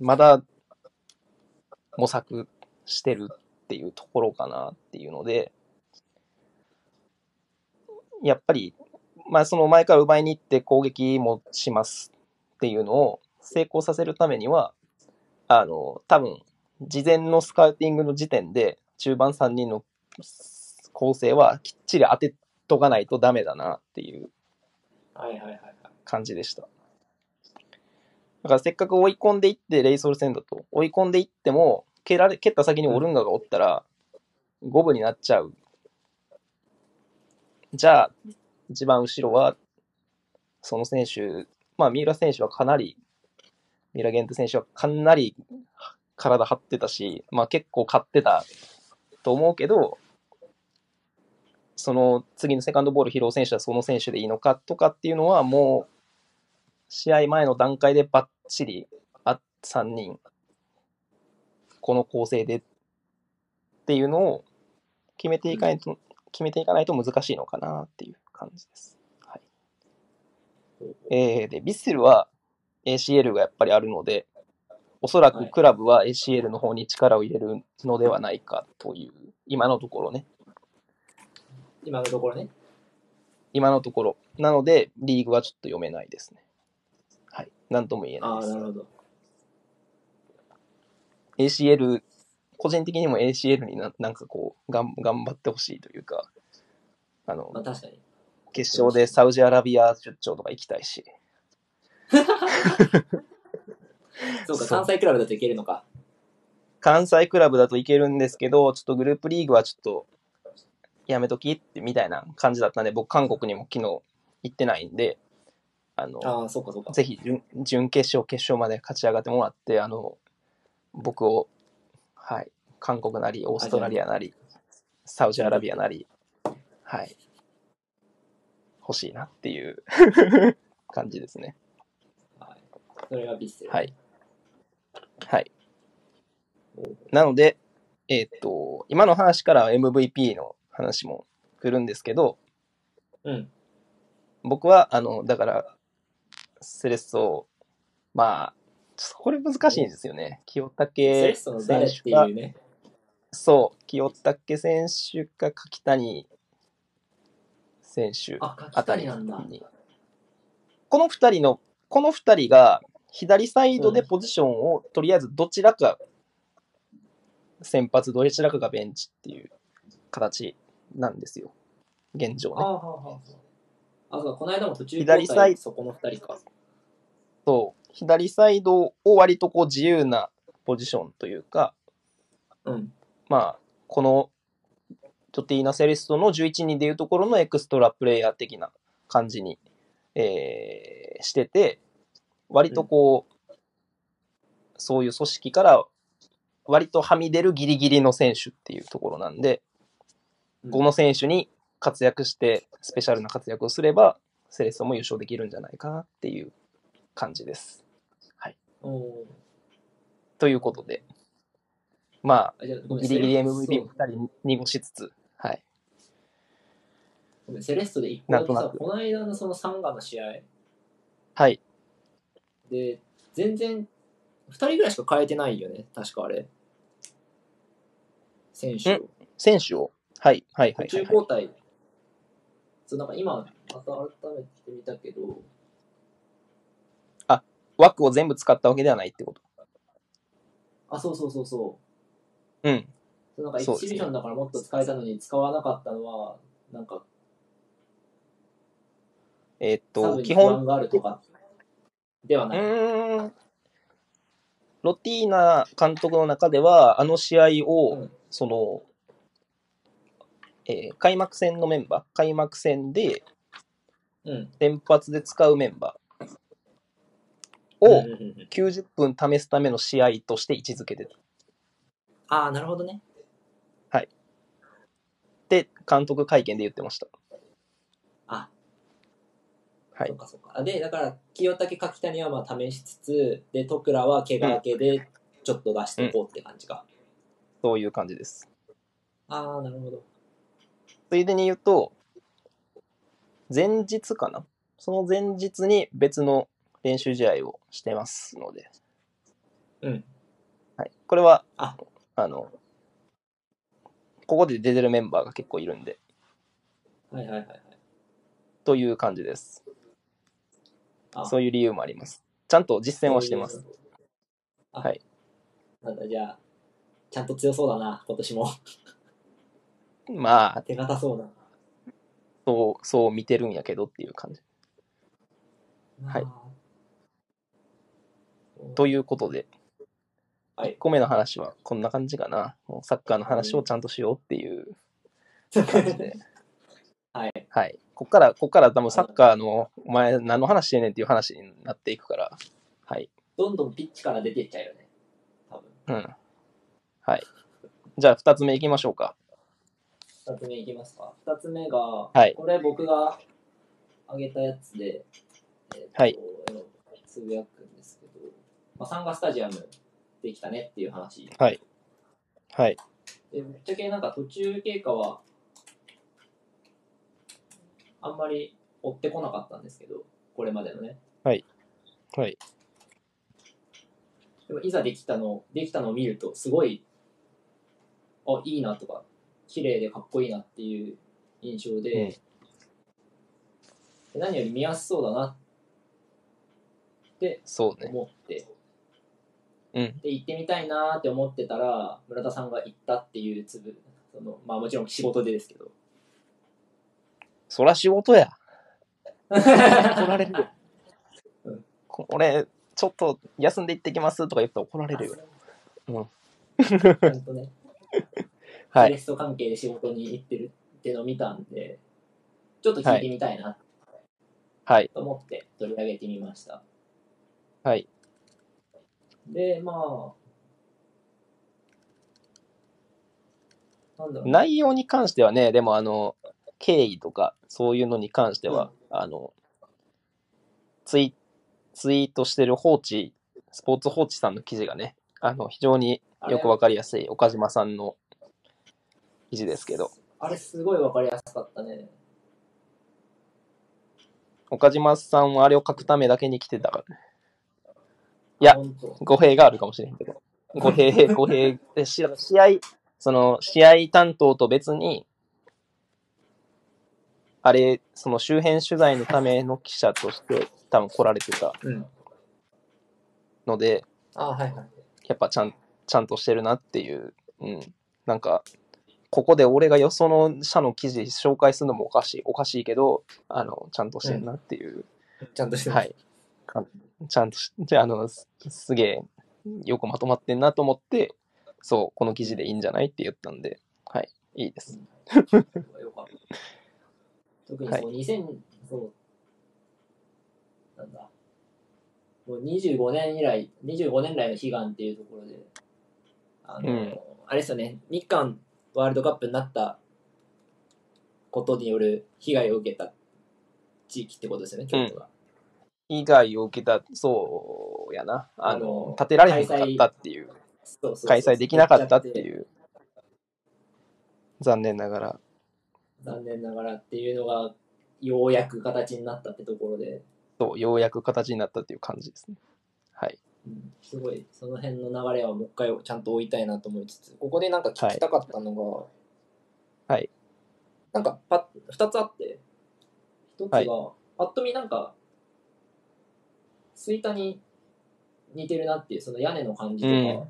まだ模索してるっていうところかなっていうので、やっぱり、まあその前から奪いに行って攻撃もしますっていうのを成功させるためには、あの、多分、事前のスカウティングの時点で、中盤3人の構成はきっちり当てとかないとダメだなっていう。感じでした。だからせっかく追い込んでいって、レイソル戦だと、追い込んでいっても、蹴られ、蹴った先にオルンガがおったら、五分になっちゃう。じゃあ、一番後ろは、その選手、まあ、三浦選手はかなり、三浦玄太選手はかなり体張ってたし、まあ結構勝ってたと思うけど、その次のセカンドボール拾う選手はその選手でいいのかとかっていうのはもう試合前の段階でバッチリあ3人この構成でっていうのを決めていかないと、決めていかないと難しいのかなっていう感じです。はい。えー、で、ビッセルは ACL がやっぱりあるので、おそらくクラブは ACL の方に力を入れるのではないかという、今のところね。今のところね。今のところ。なので、リーグはちょっと読めないですね。はい。なんとも言えないああ、ですな。るほど。ACL、個人的にも ACL にななんかこう、がん頑張ってほしいというか、あのまあ、確かに。決勝でサウジアラビア出張とか行きたいし、そうか、関西クラブだといけるのか。関西クラブだといけるんですけど、ちょっとグループリーグはちょっとやめときってみたいな感じだったんで、僕韓国にも昨日行ってないんで、あの、ああ、そうかそうか。ぜひ準準決勝、決勝まで勝ち上がってもらって、あの、僕を、はい、韓国なり、オーストラリアなり、サウジアラビアなり、はい、欲しいなっていう 感じですね。はい。それがビッセル。はい。はい。なので、えーっと、今の話から MVP の話も来るんですけど、うん。僕は、あの、だから、セレッソ、まあ、これ難しいんですよね。清武選手かいうね。そう、清武選手か柿谷選手あ、たり。に。この二人の、この二人が左サイドでポジションを、とりあえずどちらか先発、どちらかがベンチっていう形なんですよ。現状ね。ああ、そうか、この間も途中左サイ交代そこの二人か。そう、左サイドを割とこう自由なポジションというか、うん。まあ、このトティーナ・セレストの11人でいうところのエクストラプレイヤー的な感じに、えーしてて、割とこう、そういう組織から割とはみ出るギリギリの選手っていうところなんで、うんこの選手に活躍して、スペシャルな活躍をすれば、セレッソも優勝できるんじゃないかなっていう感じです。おーということで、まあじゃあごあ、めんギリギリ MVP も2人濁しつつ、はい。ごめんセレッソで一個だけさ、なんとなくこの間のそのサンガの試合はい。で、全然、二人ぐらいしか変えてないよね、確かあれ。選手を。選手を、はい、はい、はい。途中はい交代。そう、なんか今、また改めて見たけど、枠を全部使ったわけではないってこと。あ、そうそうそうそう。うん。そうなんか1そうですねディビジョンだからもっと使えたのに使わなかったのは、なんか、えーっと、基本、があるとかではうない。ーん、ロティーナ監督の中では、あの試合を、うんその、えー開幕戦のメンバー、開幕戦でうん。先発で使うメンバーをうんうんうんうん90分試すための試合として位置づけてた。ああ、なるほどね。で、監督会見で言ってました。あ、はいそうかそうか。あで、だから、清武柿谷はまあ試しつつ、で、徳倉は怪我明けで、ちょっと出していこうって感じか。そういう感じです。ああ、なるほど。ついでに言うと、前日かな？その前日に別の練習試合をしてますので、うん。はい、これは、ああの、ここで出てるメンバーが結構いるんで、はいはいはいはい。という感じです。あそういう理由もあります。ちゃんと実践はしてます。。あはい。なんだ、じゃあ、ちゃんと強そうだな、今年も。まあ、手堅そうな。そう、そう見てるんやけどっていう感じ。はいといいうことで、はい1個目の話はこんな感じかな。もうサッカーの話をちゃんとしようっていうう。感じで。はい。はい。こっから、こっから多分サッカーの、お前何の話してんねんっていう話になっていくから、はい。どんどんピッチから出てっちゃうよね。多分。うん。はい。じゃあ、二つ目いきましょうか。二つ目いきますか。二つ目が、はいこれ僕があげたやつで、えーとはいつぶやくんですまあ、サンガスタジアムできたねっていう話。はい。はい。でぶっちゃけなんか途中経過は、あんまり追ってこなかったんですけど、これまでのね。はい。でもいざできたの、できたのを見ると、すごい、あ、いいなとか、綺麗でかっこいいなっていう印象で、うんで何より見やすそうだなって。思って、うん。で、行ってみたいなって思ってたら、村田さんが行ったっていうつぶ、その、まあもちろん仕事でですけど。そら仕事や。怒られるようん。こ俺、ちょっと休んで行ってきますとか言ったら怒られるよ。うんちゃんとね、はい。スト関係で仕事に行ってるっていうのを見たんで、ちょっと聞いてみたいなはい。と思って取り上げてみました。はい。で、まあ、なんだろうな内容に関してはね、でもあの、経緯とか、そういうのに関しては、あの、ツイツイートしてる放置、スポーツ放置さんの記事がね、あの、非常によくわかりやすい岡島さんの記事ですけど、あれすごいわかりやすかったね。岡島さんはあれを書くためだけに来てたからね。いや語弊があるかもしれへんけど。語弊、語弊で、し試合、その、試合担当と別に、あれ、その周辺取材のための記者として多分来られてたうん。ので、あはいはい。やっぱちゃん、ちゃんとしてるなっていう、うん。なんか、ここで俺がよその社の記事紹介するのもおかしい、おかしいけど、あの、ちゃんとしてるなっていう、ちゃんとしてはい。かちゃんとし、じゃあ、あの、すすげえ、よくまとまってんなと思って、そう、この記事でいいんじゃないって言ったんで、はい、いいです。特にその2000、その、なんだ、もう25年以来、25年来の悲願っていうところで、あの、うんあれですよね、日韓ワールドカップになったことによる被害を受けた地域ってことですよね、京都が。被害を受けた、そうやな。あの建てられへんかったっていう、開催できなかったってう。いう、残念ながら。残念ながらっていうのが、ようやく形になったってところで、そう、ようやく形になったっていう感じですね。はい。うんすごいその辺の流れはもう一回ちゃんと追いたいなと思いつつここでなんか聞きたかったのがはいなんかパッ2つあって1つが、はいパッと見なんか吹田に似てるなっていうその屋根の感じとか、うん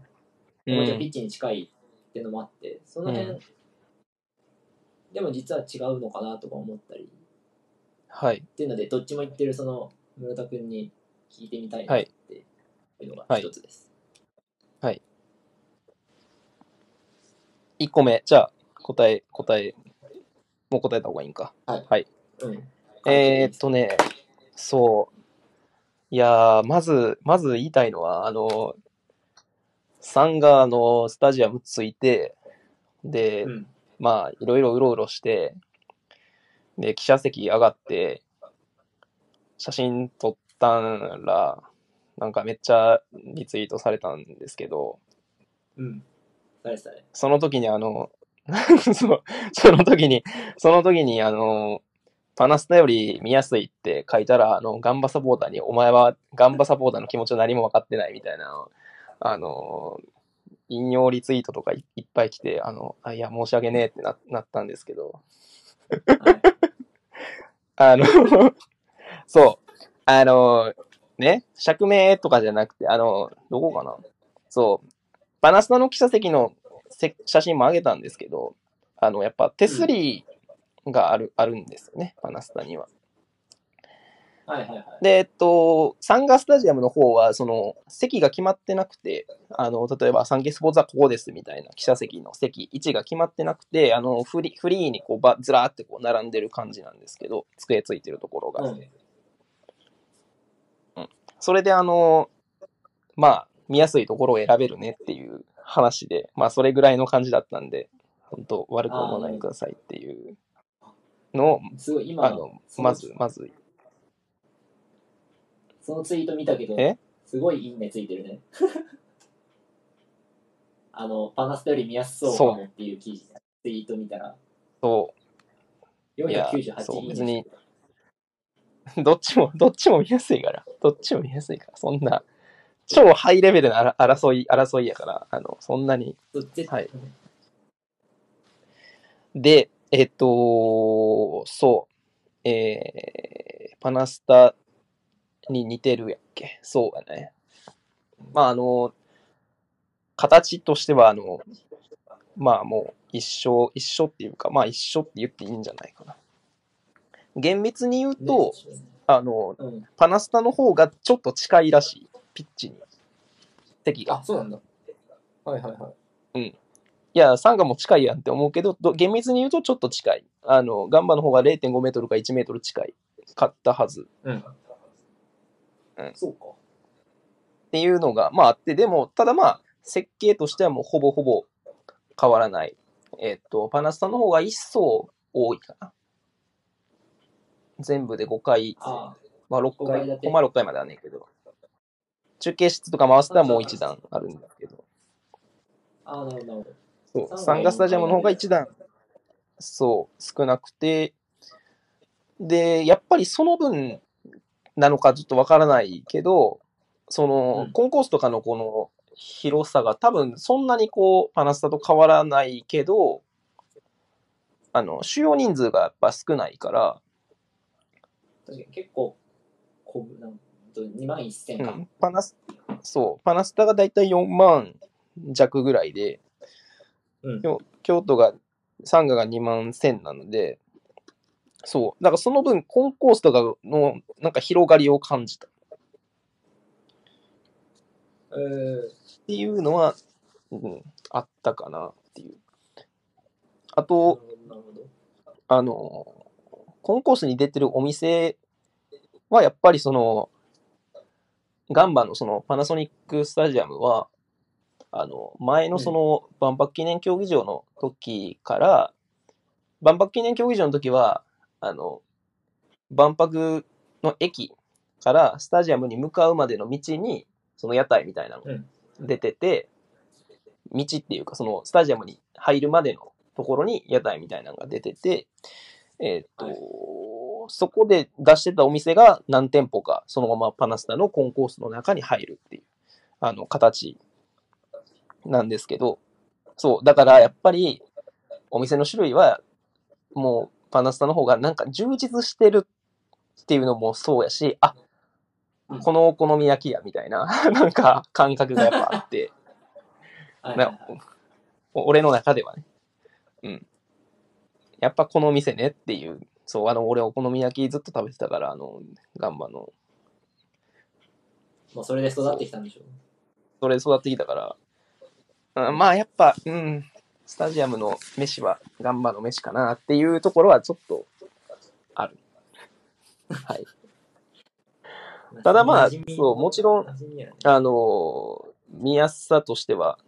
もちピッチに近いっていうのもあってその辺、うんでも実は違うのかなとか思ったりはい。っていうのでどっちも言ってるその村田君に聞いてみたいなっていうのが一つです。1個目、じゃあ、答え、答えもう答えた方がいいんか。うん。えーっとね、そう。いやー、まず、まず言いたいのは、あの、サンガのスタジアム着いて、で、うん。まあ、いろいろうろうろして、で、記者席上がって、写真撮ったんら、なんかめっちゃリツイートされたんですけど、うん。誰その時にあの、そう、その時に、その時にあの、パナスタより見やすいって書いたら、あの、ガンバサポーターに、お前はガンバサポーターの気持ちを何も分かってないみたいな、あの、引用リツイートとかいいっぱい来て、あの、あ、いや、申し訳ねえってななったんですけど、はい。あの、そう、あの、ね、釈明とかじゃなくて、あの、どこかな。そう、パナスタの記者席のせ写真も上げたんですけど、あの、やっぱ手すりがある、あるんですよね、パナスタには。はいはいはい。で、えっと、サンガスタジアムの方は、その、席が決まってなくて、あの、例えば、サンケイスポーツはここですみたいな記者席の席、位置が決まってなくて、あの、フリフリーにこう、ばずらーってこう、並んでる感じなんですけど、机ついてるところが。うん。それで、あの、まあ、見やすいところを選べるねっていう話で、まあ、それぐらいの感じだったんで、本当悪く思わないでくださいっていうのを、すごい、今、あの、そまず、まず、そのツイート見たけどえ、すごいいいねついてるね。あの、パナスタより見やすそうかもっていう記事、ツイート見たら、そう、いや498そういいね別に。どっちも、どっちも見やすいから。どっちも見やすいから。そんな、超ハイレベルな争い、争いやから、あの、そんなに。はい。で、えっと、そう、えー、パナスタに似てるやっけ。そうやね。まあ、あの、形としては、あの、まあもう一緒、一緒っていうか、まあ一緒って言っていいんじゃないかな。厳密に言うと、あの、うん。パナスタの方がちょっと近いらしい、ピッチに。席があ、。そうなんだ。はいはいはい。いや、サンガも近いやんって思うけど、ど厳密に言うとちょっと近い。あの、ガンバの方が0.5メートルか1メートル近い。買ったはず。うん。うんそうか。っていうのが、まああって、でも、ただまあ、設計としてはもうほぼほぼ変わらない。えっと、パナスタの方が1層多いかな。全部で5回、あまあ6五階回、ま6回まではねんけど。中継室とか回すとはもう1段あるんだけど。あ、あなるほど。そう、サンガスタジアムの方が1段、そう、少なくて、で、やっぱりその分なのかちょっとわからないけど、その、うん。コンコースとかのこの広さが多分そんなにこう、パナスタと変わらないけど、あの、収容人数がやっぱ少ないから、確かに結構、こぶなんと2万1000か。うん、パナス、そう、パナスタがだいたい4万弱ぐらいで、うん。京京都が、サンガが2万1000なので、そう。だからその分、コンコースとかの、なんか広がりを感じた。っえー、ていうのは、うん、あったかなっていう。あと。あの、コンコースに出てるお店は、やっぱりその、ガンバのそのパナソニックスタジアムは、あの、前のその万博記念競技場の時から、万博記念競技場の時は、あの、万博の駅からスタジアムに向かうまでの道に、その屋台みたいなのが出てて、道っていうか、そのスタジアムに入るまでのところに屋台みたいなのが出てて、えーっと、はい。そこで出してたお店が何店舗か、そのままパナスタのコンコースの中に入るっていう、あの、形なんですけど、そう、だからやっぱり、お店の種類は、もう、パナスタの方がなんか充実してるっていうのもそうやし、あうん、このお好み焼きや、みたいな、なんか感覚がやっぱあって、はいはいなはいお俺の中ではね。うん。やっぱこの店ねっていう。そう、あの、俺お好み焼きずっと食べてたから、あの、ガンバの。もうそれで育ってきたんでしょう。それで育ってきたから。うん、まあやっぱ、うん。スタジアムの飯はガンバの飯かなっていうところはちょっとある。はい。ただまあ、そう、もちろん、あのー見やすさとしては、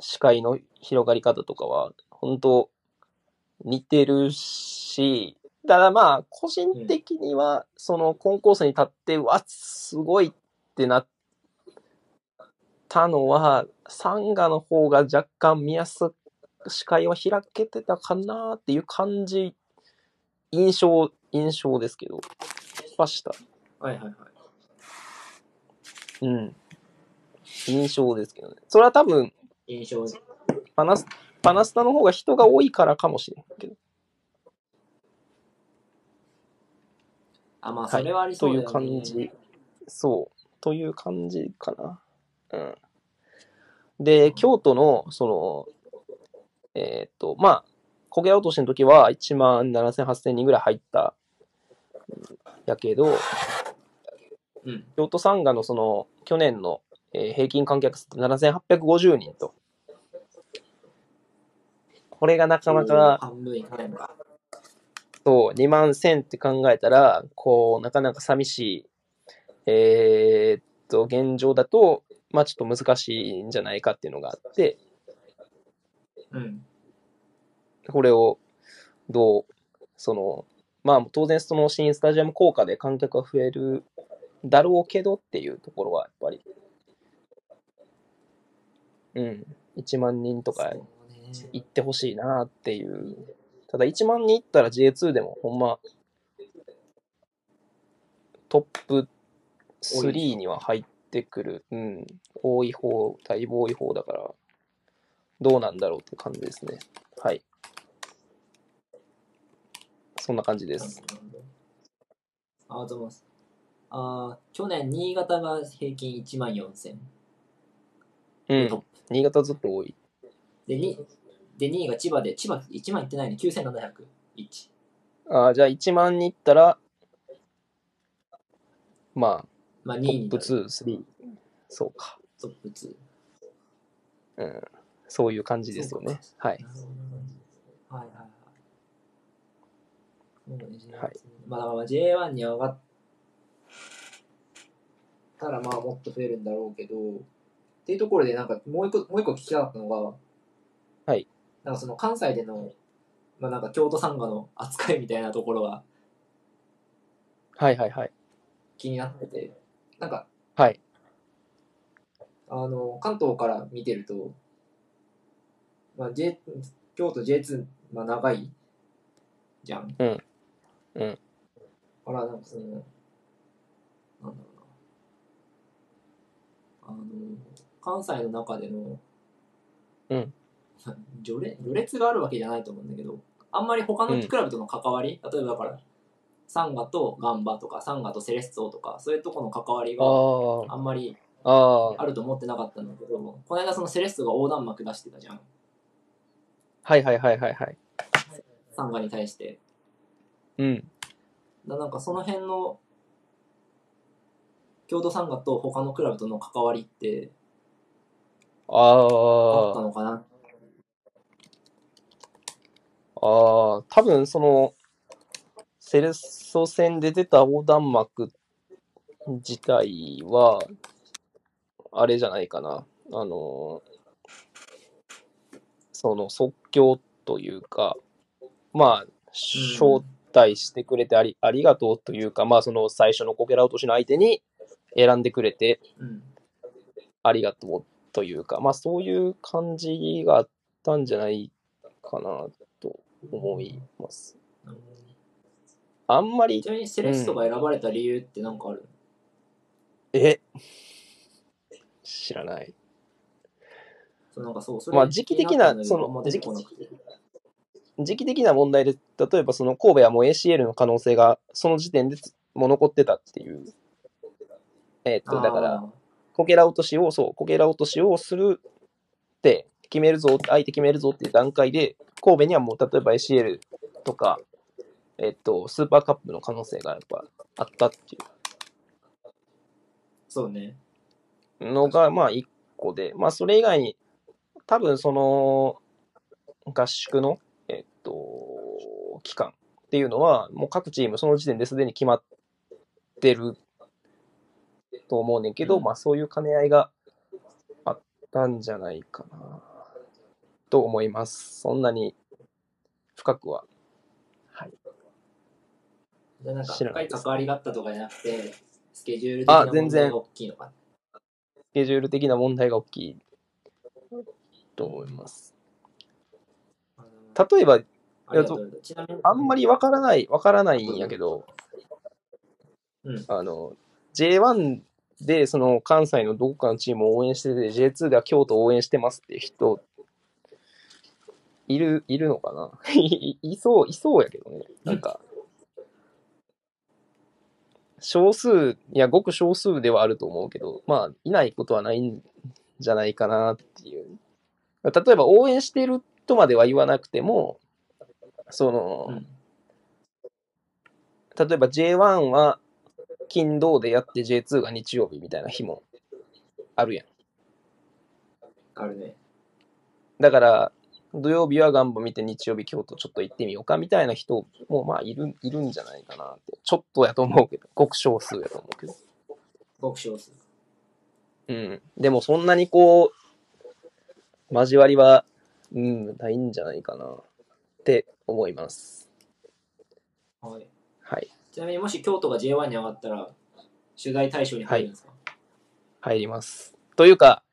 視界の広がり方とかは、本当似てるし、ただまあ、個人的には、そのコンコースに立って、うわ、すごいってなったのは、サンガの方が若干見やす、視界は開けてたかなっていう感じ、印象、印象ですけど、ました。はいはいはい。うん。印象ですけどね。それは多分、印象。パナス、パナスタの方が人が多いからかもしれんけど。あ、まあ、はいそれはありそといううだよね。感じ。そう。という感じかな。うん。で、京都の、その、えーっと、まあ、焦げ落としの時は1万7000、8000人ぐらい入った、うんやけど、うん。京都サンガのその、去年の、えー平均観客数って7850人と。これがなかなか、半分いかないのか。そう、2万1000って考えたら、こう、なかなか寂しい、えーっと、現状だと、まあちょっと難しいんじゃないかっていうのがあって、うん。これを、どう、その、まあ当然その新スタジアム効果で観客が増えるだろうけどっていうところはやっぱり、うん、1万人とか行ってほしいなっていう。ただ1万人行ったら J2 でもほんま、トップ3には入ってくる。うん。多い方、だいぶ多い方だから、どうなんだろうって感じですね。はい。そんな感じです。ありがとうございます。あー去年、新潟が平均1万4000。うん。新潟ずっと多い。で、にで2位が千葉で、千葉1万いってないね。9701。ああ、じゃあ1万人行ったら、ままあ、あ、2トップ位になる2、3。そうか。トップ2。うん。そういう感じですよね。はい。はいはいはい。まあ、だから J1 に上がったら、まあ、もっと増えるんだろうけど、っていうところで、なんか、もう一個、もう一個聞きたかったのが、はい。なんかその関西での、まあ、なんか京都サンガの扱いみたいなところがはいはいはい。気になってて、なんか、はい。あの、関東から見てると、まあ、J、京都 J2、まあ、長いじゃん。うんうんだから、なんかその、なんだろうな。あの、関西の中での、うん。序列序列があるわけじゃないと思うんだけど、あんまり他のクラブとの関わり、例えばだから、サンガとガンバとか、サンガとセレッソとか、そういうとこの関わりがああんまりあ、ああ、あると思ってなかったんだけど、この間そのセレッソが横断幕出してたじゃん。はいはいはいはいはい。サンガに対して。うん。だなんかその辺の、京都サンガと他のクラブとの関わりってあったあのかなあ、ああ、多分その、セレッソ戦で出た横断幕自体は、あれじゃないかな。あの、その即興というか、まあ、招待してくれてありありがとうというか、まあその最初のコケラ落としの相手に選んでくれてうん。ありがとうというか、まあそういう感じがあったんじゃないかなと思います。あんまりち、なみにセレッソが選ばれた理由って何かある、え？知らない。そうなんかそう、それまあ時期的なそのあんま出てこなくて。時期的な問題で、例えばその神戸はもう ACL の可能性がその時点でもう残ってたっていう。えーっと、だから、あこけら落としを、そう、こけら落としをするって決めるぞ、相手決めるぞっていう段階で、神戸にはもう例えば ACL とか、えっと、スーパーカップの可能性がやっぱあったっていーそうね。うのが、まあ一個で、まあそれ以外に、多分その、合宿の、えっと、期間っていうのは、もう各チームその時点ですでに決まってると思うねんけど、うんまあそういう兼ね合いがあったんじゃないかな、と思います。そんなに深くは。はい。じゃあなんか深い関わりがあったとかじゃなくて、スケジュール的なあ全然問題が大きいのか。スケジュール的な問題が大きいと思います。例えば、ああんまりわからない、わからないんやけど、うんあの、J1 でその関西のどこかのチームを応援してて、J2 では京都を応援してますっていう人、いる、いるのかな？いいそう、いそうやけどね。なんか、少数、いや、ごく少数ではあると思うけど、まあ、いないことはないんじゃないかなっていう。例えば、応援してるとまでは言わなくても、その、うん例えば J1 は金土でやって J2 が日曜日みたいな日もあるやん。あるね。だから、土曜日はガンバ見て日曜日京都ちょっと行ってみようかみたいな人もまあいるいるんじゃないかなって。ちょっとやと思うけど、ごく少数やと思うけど。極少数。うん。でもそんなにこう、交わりは、うん、ないんじゃないかなって思います。はい。はい。ちなみにもし京都が J1 に上がったら、取材対象に入るんですか、入ります。というか、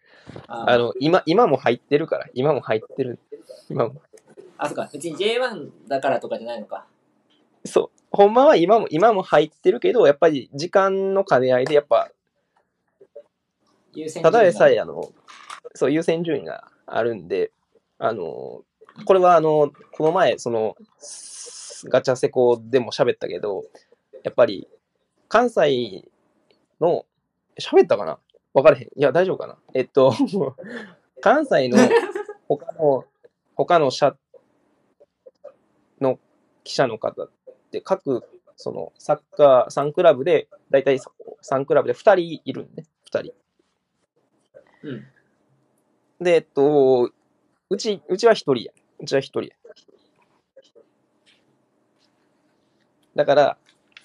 ああの、今、今も入ってるから、今も入ってる。今も。あ、そっか。別に J1 だからとかじゃないのか。そう。ほんまは今も、今も入ってるけど、やっぱり時間の兼ね合いで、やっぱ、優先ただでさえ、順あの、そう、優先順位があるんで、あの、これはあの、この前、その、ガチャセコでも喋ったけど、やっぱり、関西の、喋ったかな分からへん。いや、大丈夫かなえっと、関西の他の、他の社の記者の方って、各、その、サッカー3クラブで、だいたい3クラブで2人いるんね。2人。うん。で、えっと、うち、うちは一人や。うちは一人や。だから、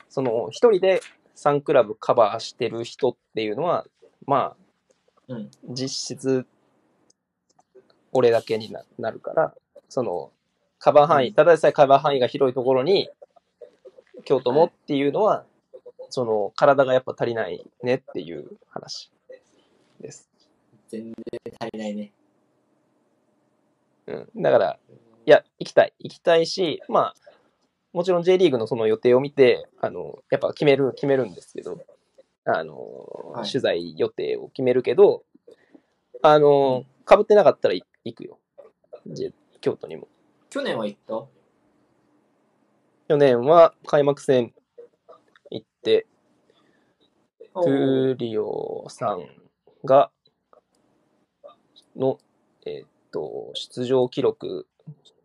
その、一人で3クラブカバーしてる人っていうのは、まあ、うん。実質、俺だけにななるから、その、カバー範囲、ただでさえカバー範囲が広いところに、京都もっていうのは、その、体がやっぱ足りないねっていう話です。全然足りないね。うん。だから、いや、行きたい。行きたいし、まあ、もちろん J リーグのその予定を見て、あの、やっぱ決める、決めるんですけど、あの、はい取材予定を決めるけど、あの、被ってなかったらい行くよ。京都にも。去年は行った？去年は開幕戦行って、おトーゥーリオさんが、の、えーっと、出場記録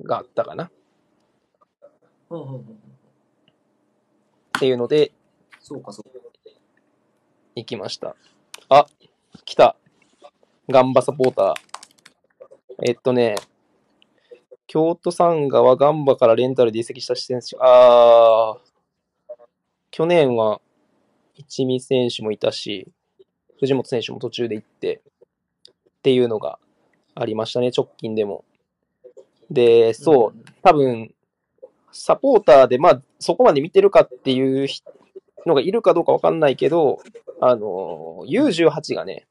があったかなっ。ていうのでそうか、そうか。行きました。あ、来た。ガンバサポーター。えっとね、京都サンガはガンバからレンタルで移籍した選手。あー、去年は一味選手もいたし、藤本選手も途中で行って、っていうのがありましたね、直近でも。で、そう、ん多分、サポーターで、まあ、そこまで見てるかっていう人のがいるかどうかわかんないけど、あの、U18 がね、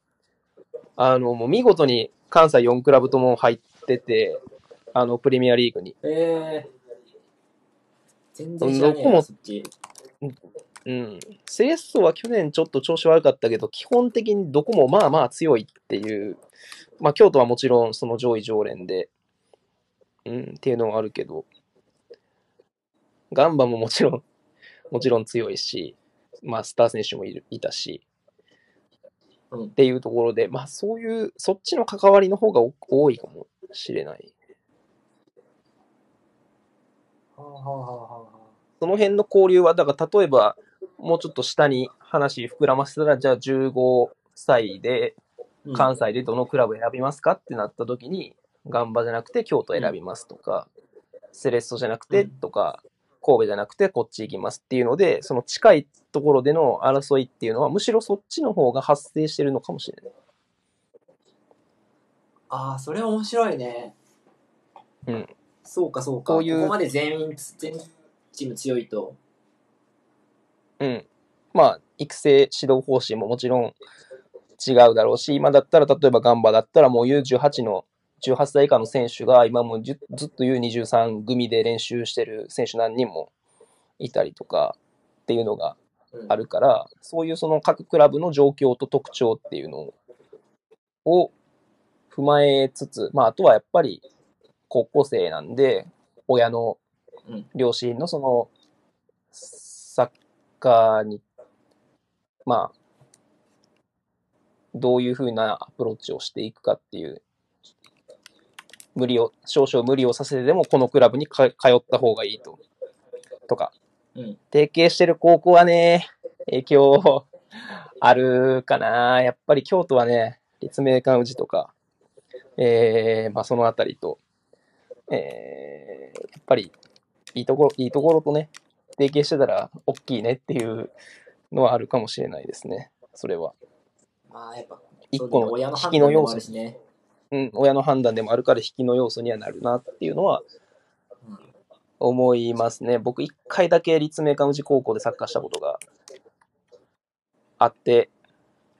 あの、もう見事に関西4クラブとも入ってて、あの、プレミアリーグに。えー、全然知らねえな、どこもそっち。うん。セレッソは去年ちょっと調子悪かったけど、基本的にどこもまあまあ強いっていう、まあ京都はもちろんその上位常連で、うん、っていうのはあるけど、ガンバももちろん、もちろん強いし、まあスター選手もいるいたし、うん。っていうところで、まあそういう、そっちの関わりの方がお多いかもしれない。はあはあはあはあ。その辺の交流は、だから例えば、もうちょっと下に話膨らませたら、じゃあ15歳でうん。関西でどのクラブ選びますかってなった時に、ガンバじゃなくて京都選びますとか、セレッソじゃなくてとか、神戸じゃなくてこっち行きますっていうので、その近いところでの争いっていうのは、むしろそっちの方が発生してるのかもしれない。ああ、それ面白いね。うん。そうか、そうか。こういうここまで全員、全チーム強いと。うん。まあ、育成指導方針ももちろん違うだろうし、今だったら、例えばガンバだったらもう U18 の18歳以下の選手が今もずずっと U23 組で練習してる選手何人もいたりとかっていうのがうん。あるから、そういうその各クラブの状況と特徴っていうのを踏まえつつ、まあ、あとはやっぱり高校生なんで、親のうん両親のそのサッカーに、まあ、どういうふうなアプローチをしていくかっていう、無理を、少々無理をさせてでもこのクラブにか通った方がいいと。とか、うん。提携してる高校はね、影響 あるかな。やっぱり京都はね、立命館宇治とか、えー、まあそのあたりと、えー、やっぱりいいところ、いいところとね、提携してたら大きいねっていうのはあるかもしれないですね。それは。まあ、やっぱ、一個の引きの要素るしね。うん、親の判断でもあるから引きの要素にはなるなっていうのは思いますね。僕一回だけ立命館宇治高校でサッカーしたことがあって、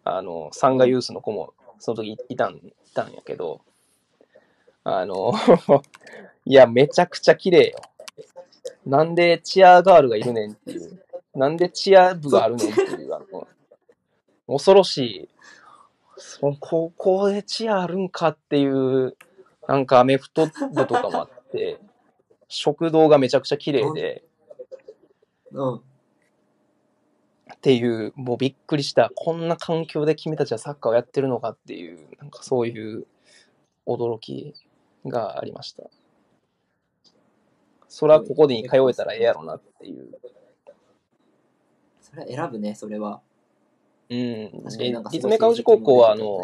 あの、サンガユースの子もその時いたん、いたんやけど、あの、いや、めちゃくちゃ綺麗よ。なんでチアガールがいるねんっていう。なんでチア部があるねんっていう。あの恐ろしい。その高校でチアあるんかっていう、なんかアメフト部とかもあって、食堂がめちゃくちゃ綺麗で、うん。っていう、もうびっくりした。こんな環境で君たちはサッカーをやってるのかっていう、なんかそういう驚きがありました。それはここに通えたらええやろなっていう。それは選ぶね、それは。うん。確かでになんか立命館宇治高校は、あの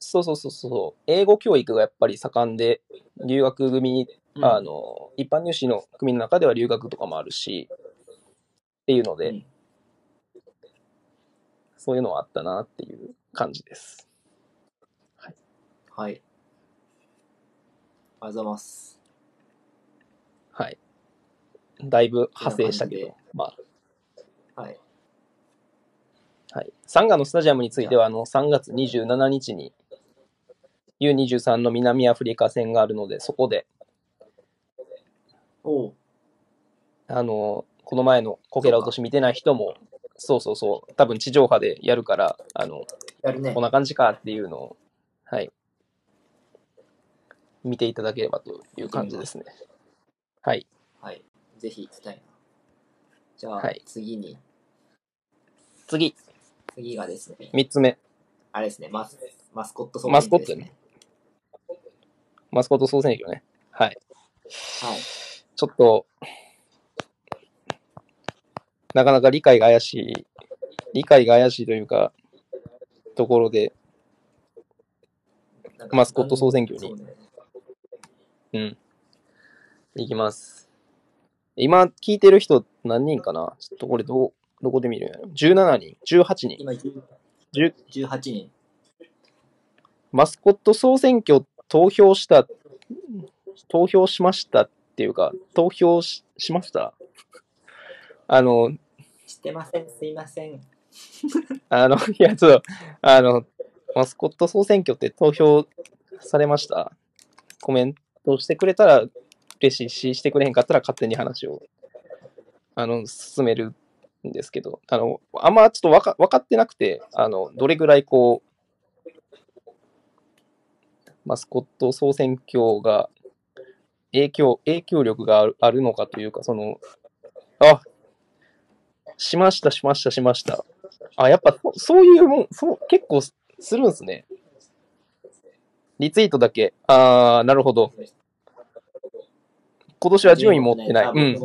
そうそうそうそう、英語教育がやっぱり盛んで、留学組、うんあの、一般入試の組の中では留学とかもあるし、っていうので、うんそういうのはあったなっていう感じです。はい。ありがとうございます。はい。だいぶ派生したけど、まはい。あ、はい。サンガのスタジアムについては、あの、3月27日に U23 の南アフリカ戦があるので、そこで、おう。あの、この前のこけら落とし見てない人も、そうそうそう、多分地上波でやるから、あの、やるねこん。な感じかっていうのを、はい。見ていただければという感じですね。はい。はい。ぜひ行きたいな。じゃあ、はい次に、次、次がですね、3つ目。あれですね、マスマスコット総マスコットですね。マスコット総選挙ね。はい。はい。ちょっと、なかなか理解が怪しい、理解が怪しいというか、ところで、マスコット総選挙にそうねうん。いきます。今聞いてる人何人かな？ちょっとこれどう、どこで見るんやろ ?17 人 ?18 人今、10 10 18人。マスコット総選挙投票した、投票しましたっていうか、投票ししました？あの、してません、すいません。あの、いや、ちょっと、あの、マスコット総選挙って投票されました？コメントしてくれたら嬉しいし、してくれへんかったら勝手に話を、あの、進めるんですけど、あの、あんまちょっとわか分かってなくて、あの、どれぐらいこう、マスコット総選挙が影響、影響力があるあるのかというか、その、あ、しました、しました、しました。あ、やっぱそういうもん、そう、結構するんですね。リツイートだけ。あー、なるほど。今年は順位持ってない。うん。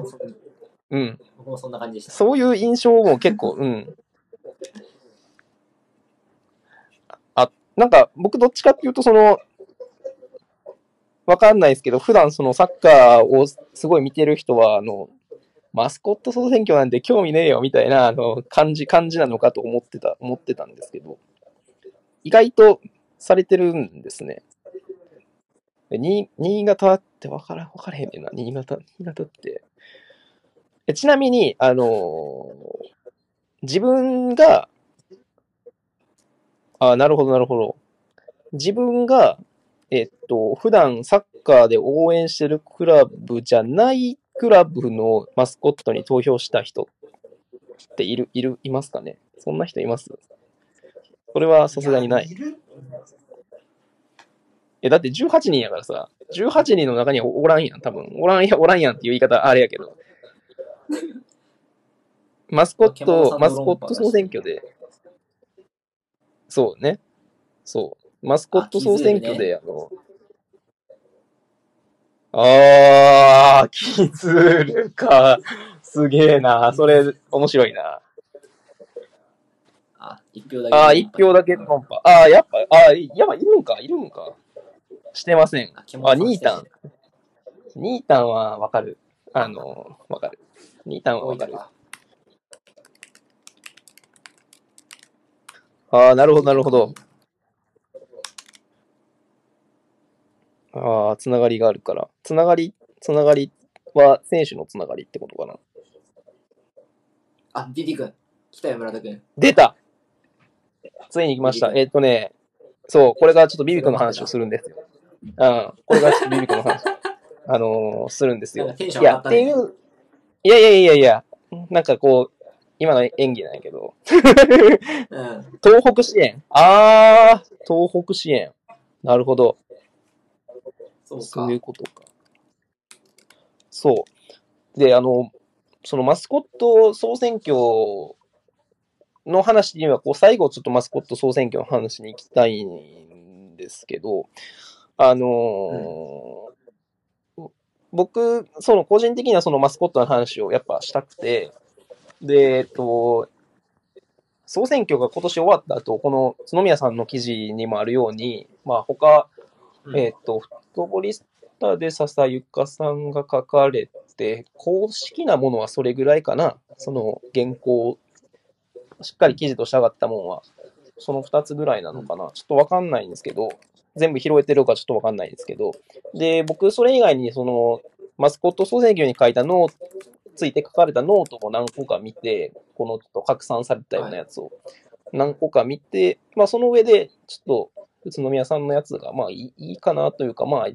うん。僕もそんな感じでした。そういう印象も結構、うん。あ、なんか僕どっちかっていうと、その、わかんないですけど、普段そのサッカーをすごい見てる人は、あの、マスコット総選挙なんて興味ねえよみたいな、あの、感じ、感じなのかと思ってた、思ってたんですけど、意外とされてるんですね。で新新潟ってわから、わからへんねんな、新潟、新潟って。えちなみに、あのー自分が、あ、なるほど、なるほど。自分が、えっと、普段サッカーで応援してるクラブじゃないクラブのマスコットに投票した人っている、いる、いますかね？そんな人います？それはさすがにない。いるえ、だって18人やからさ、18人の中にはおらんやん、多分。おらんや、おらんやんっていう言い方あれやけど。マスコット、マスコット総選挙で、そうね。そう。マスコット総選挙で、あの、あー、キズルか。すげえな。それ、面白いな。あ、一票だけ。あー、一票だけ論破。あー、やっぱ、あー、やっぱいるんか、いるんか。してません。あ、ニータン。ニータンはわかる。あの、わかる。ニータンはわかる。ああ、なるほど、なるほど。ああ、つながりがあるから。つながり、つながりは選手のつながりってことかな。あ、ディディ君。来たよ、村田君。出たついに来ました。えっとね、そう、これがちょっとビビクの話をするんですよ。うん、これがちょっとビビクの話、あのーするんですよ。いや、っていう、いやいやいやいや、なんかこう、今の演技なんやけど、うん。東北支援。あー、東北支援。なるほど。そうかそうい。うことか。そう。で、あの、そのマスコット総選挙の話には、こう、最後ちょっとマスコット総選挙の話に行きたいんですけど、あのー僕、その個人的にはそのマスコットの話をやっぱしたくて、で、えっと、総選挙が今年終わった後、この角宮さんの記事にもあるように、まあ他、うんえっ、と、フットボリスタで笹ゆかさんが書かれて、公式なものはそれぐらいかな。その原稿、しっかり記事として上がったものは、その2つぐらいなのかな。ちょっとわかんないんですけど、全部拾えてるかちょっとわかんないですけど、で、僕、それ以外に、その、マスコット総選挙に書いたノート、ついて書かれたノートも何個か見て、このちょっと拡散されたようなやつを何個か見て、まあその上で、ちょっと、宇都宮さんのやつが、まあいいいいかなというか、まあ、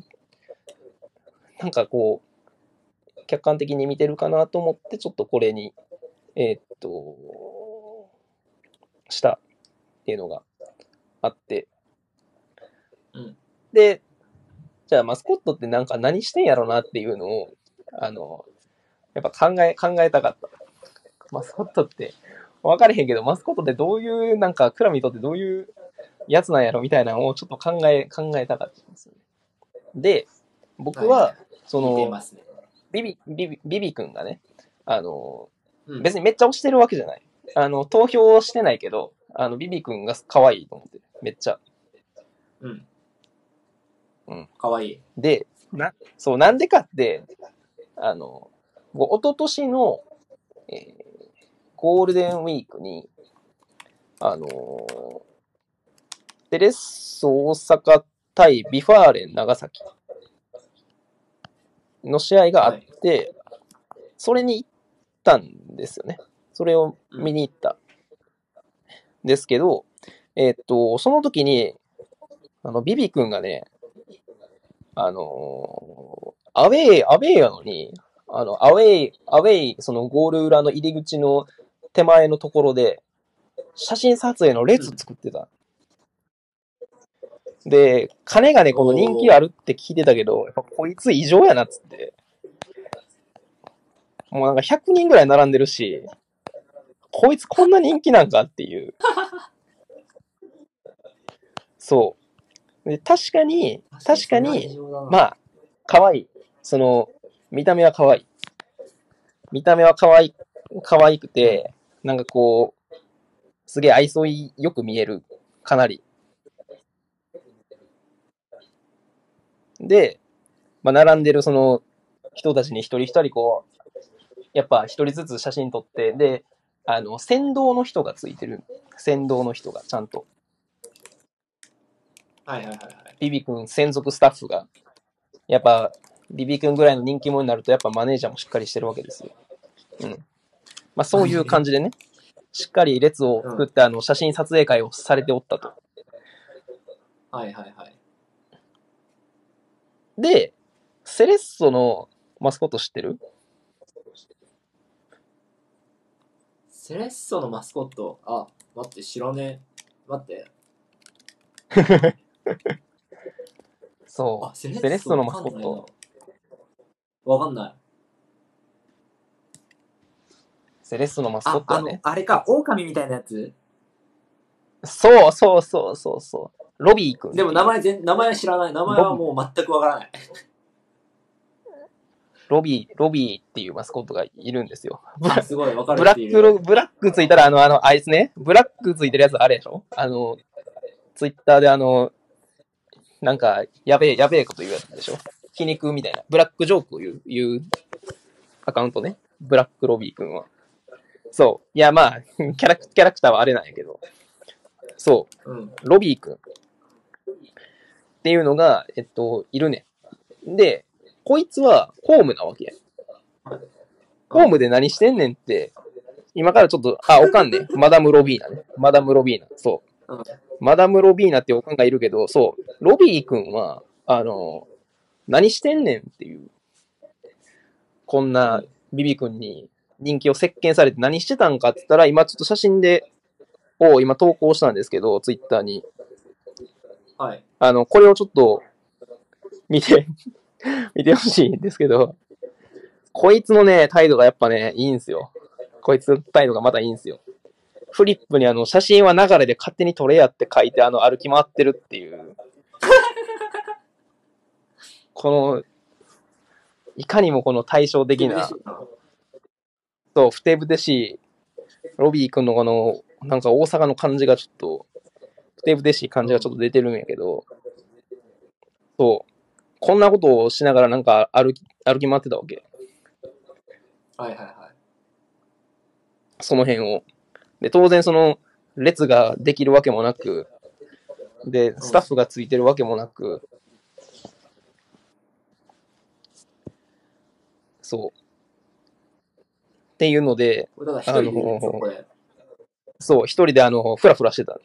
なんかこう、客観的に見てるかなと思って、ちょっとこれに、えーっと、したっていうのがあって。うんで、じゃあマスコットってなんか何してんやろなっていうのを、あの、やっぱ考え、考えたかった。マスコットって、分かれへんけど、マスコットってどういう、なんか、クラムにとってどういうやつなんやろみたいなのをちょっと考え、考えたかったんですよね。で、僕は、その、似てますね。ビビ、ビビ、ビビ君がね、あの、うん別にめっちゃ推してるわけじゃない。あの、投票してないけど、あの、ビビ君が可愛いと思ってる。めっちゃ。うん。うん。かわいい。で、な、そう、なんでかって、あの、僕一昨年の、えーゴールデンウィークに、あのーセレッソ大阪対 V・ファーレン長崎の試合があって、それに行ったんですよね。それを見に行った。ですけど、えーっと、その時に、あの、ビビ君がね、あのーアウェイ、アウェイやのに、あの、アウェイ、アウェイ、そのゴール裏の入り口の手前のところで、写真撮影の列作ってた。で、金がね、この人気あるって聞いてたけど、やっぱこいつ異常やなっつって。もうなんか100人ぐらい並んでるし、こいつこんな人気なんかっていう。そう。で確かに、確かに、まあ、あ、可愛い。その、見た目は可愛い。見た目は可愛い、可愛くて、なんかこう、すげえ愛想いよく見える。かなり。で、まあ、並んでるその人たちに一人一人こう、やっぱ一人ずつ写真撮って、で、あの、先導の人がついてる。先導の人がちゃんと。はいはいはいはい。ビビ君専属スタッフが。やっぱ、ビビ君ぐらいの人気者になると、やっぱマネージャーもしっかりしてるわけですよ。うん。まあそういう感じでね、しっかり列を作って、あの、写真撮影会をされておったと。はいはいはい。で、セレッソのマスコット知ってる？セレッソのマスコット、あ、待って、知らねえ。待って。あ、そう。セレッソのマスコット。わかんない。セレッソのマスコッあ、あのトはね、。あれか、狼みたいなやつ？そうそうそうそうそう。ロビー君。でも名前全、名前は知らない。名前はもう全くわからない。ロビー、ロビーっていうマスコットがいるんですよ。ブあラすごいわかるブラ。ックロ、ブラックついたら、あの、あの、あいつね、ブラックついてるやつあれでしょ？あの、ツイッターであの、なんか、やべえ、やべえこと言うやつでしょ？皮肉みたいな。ブラックジョークを言う、言うアカウントね。ブラックロビー君は。そう。いや、まあ、キャラク、キャラクターはあれなんやけど。そう。うん。ロビー君っていうのが、えっと、いるねん。で、こいつはホームなわけや。ホームで何してんねんって、今からちょっと、あ、おかんね。マダム・ロビーナね。マダム・ロビーナ。そう。うんマダム・ロビーナっておかんがいるけど、そう。ロビー君は、あの、何してんねんっていう。こんなビビ君に人気を席巻されて何してたんかって言ったら、今ちょっと写真で、を今投稿したんですけど、ツイッターに。はい。あの、これをちょっと見て、見てほしいんですけど、こいつのね、態度がやっぱね、いいんすよ。こいつの態度がまたいいんすよ。フリップにあの、写真は流れで勝手に撮れやって書いて、あの、歩き回ってるっていう。この、いかにもこの対照的なそう、ふてぶてしい、ロビー君のこの、なんか大阪の感じがちょっと、ふてぶてしい感じがちょっと出てるんやけど、そう、こんなことをしながらなんか歩き、歩き回ってたわけ。はいはいはい。その辺を。で、当然その、列ができるわけもなく、で、スタッフがついてるわけもなく、そう。っていうので、あの。そう、一人であの、ふらふらしてた。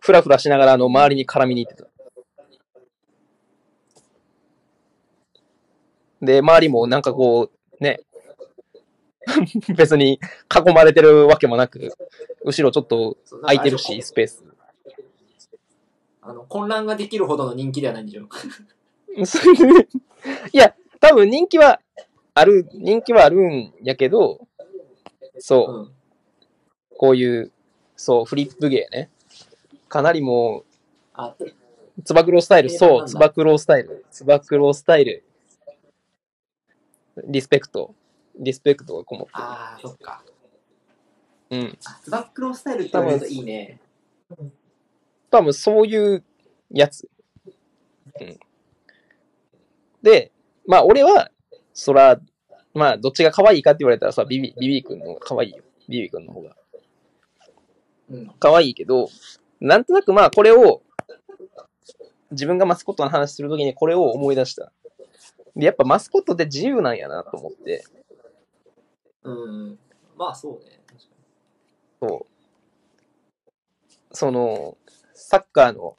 ふらふらしながら、あの、周りに絡みに行ってた。で、周りもなんかこう、ね、別に囲まれてるわけもなく、後ろちょっと空いてるし、スペース。あの、混乱ができるほどの人気ではないんでしょ。いや、多分人気はある、人気はあるんやけど、そう、うん。こういう、そう、フリップ芸ね。かなりもあ、う、つば九郎スタイル、そう、つば九郎スタイル、つば九郎スタイル、リスペクト、リスペクトがこもってあー、そっか。る。うん。バックロースタイルって言われるといいね。多分そういうやつ。うん。で、まあ俺は、そら、まあどっちが可愛いかって言われたらさ、ビビ、ビビ君の方が可愛いよ。ビビ君の方が。うん。可愛いけど、なんとなくまあこれを、自分がマスコットの話するときにこれを思い出した。で、やっぱマスコットって自由なんやなと思って、うん。まあそうね。そう。その、サッカーの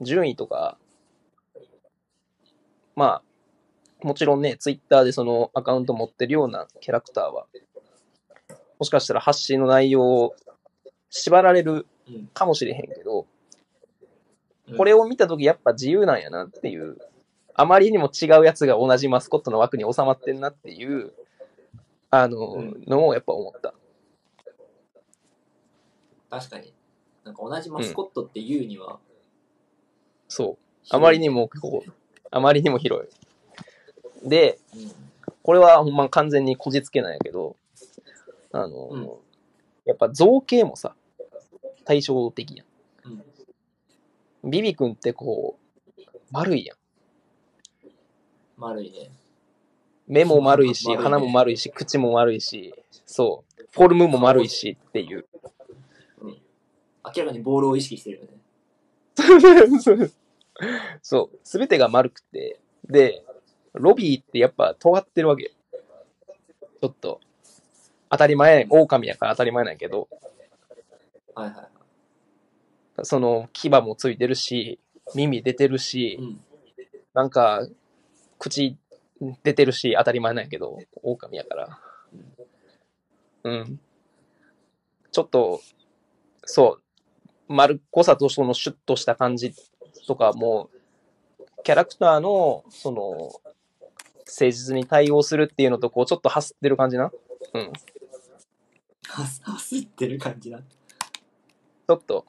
順位とか、まあ、もちろんね、ツイッターでそのアカウント持ってるようなキャラクターは、もしかしたら発信の内容を縛られるかもしれへんけど、うん。これを見たときやっぱ自由なんやなっていう、あまりにも違うやつが同じマスコットの枠に収まってんなっていう、あの、うんのをやっぱ思った。確かに。なんか同じマスコットっていうには、そう。あまりにも、こう、あまりにも広い。で、うん。これはほんま完全にこじつけなんやけど、あの、うんやっぱ造形もさ、対照的やん。うん。ビビ君ってこう、丸いやん。丸いね。目も丸いし、鼻も丸いし、口も丸いし、そう。フォルムも丸いしっていう。明らかにボールを意識してるよね。そう。すべてが丸くて。で、ロビーってやっぱ尖ってるわけよ。ちょっと。当たり前、狼やから当たり前なんやけど、はいはいはい。その牙もついてるし、耳出てるし、うん。なんか、口出てるし、当たり前なんやけど、狼やから。うん。ちょっと、そう、丸っこさとそのシュッとした感じとかも、キャラクターの、その、誠実に対応するっていうのと、こう、ちょっとハスってる感じな？うん。は走ってる感じだ。ちょっと、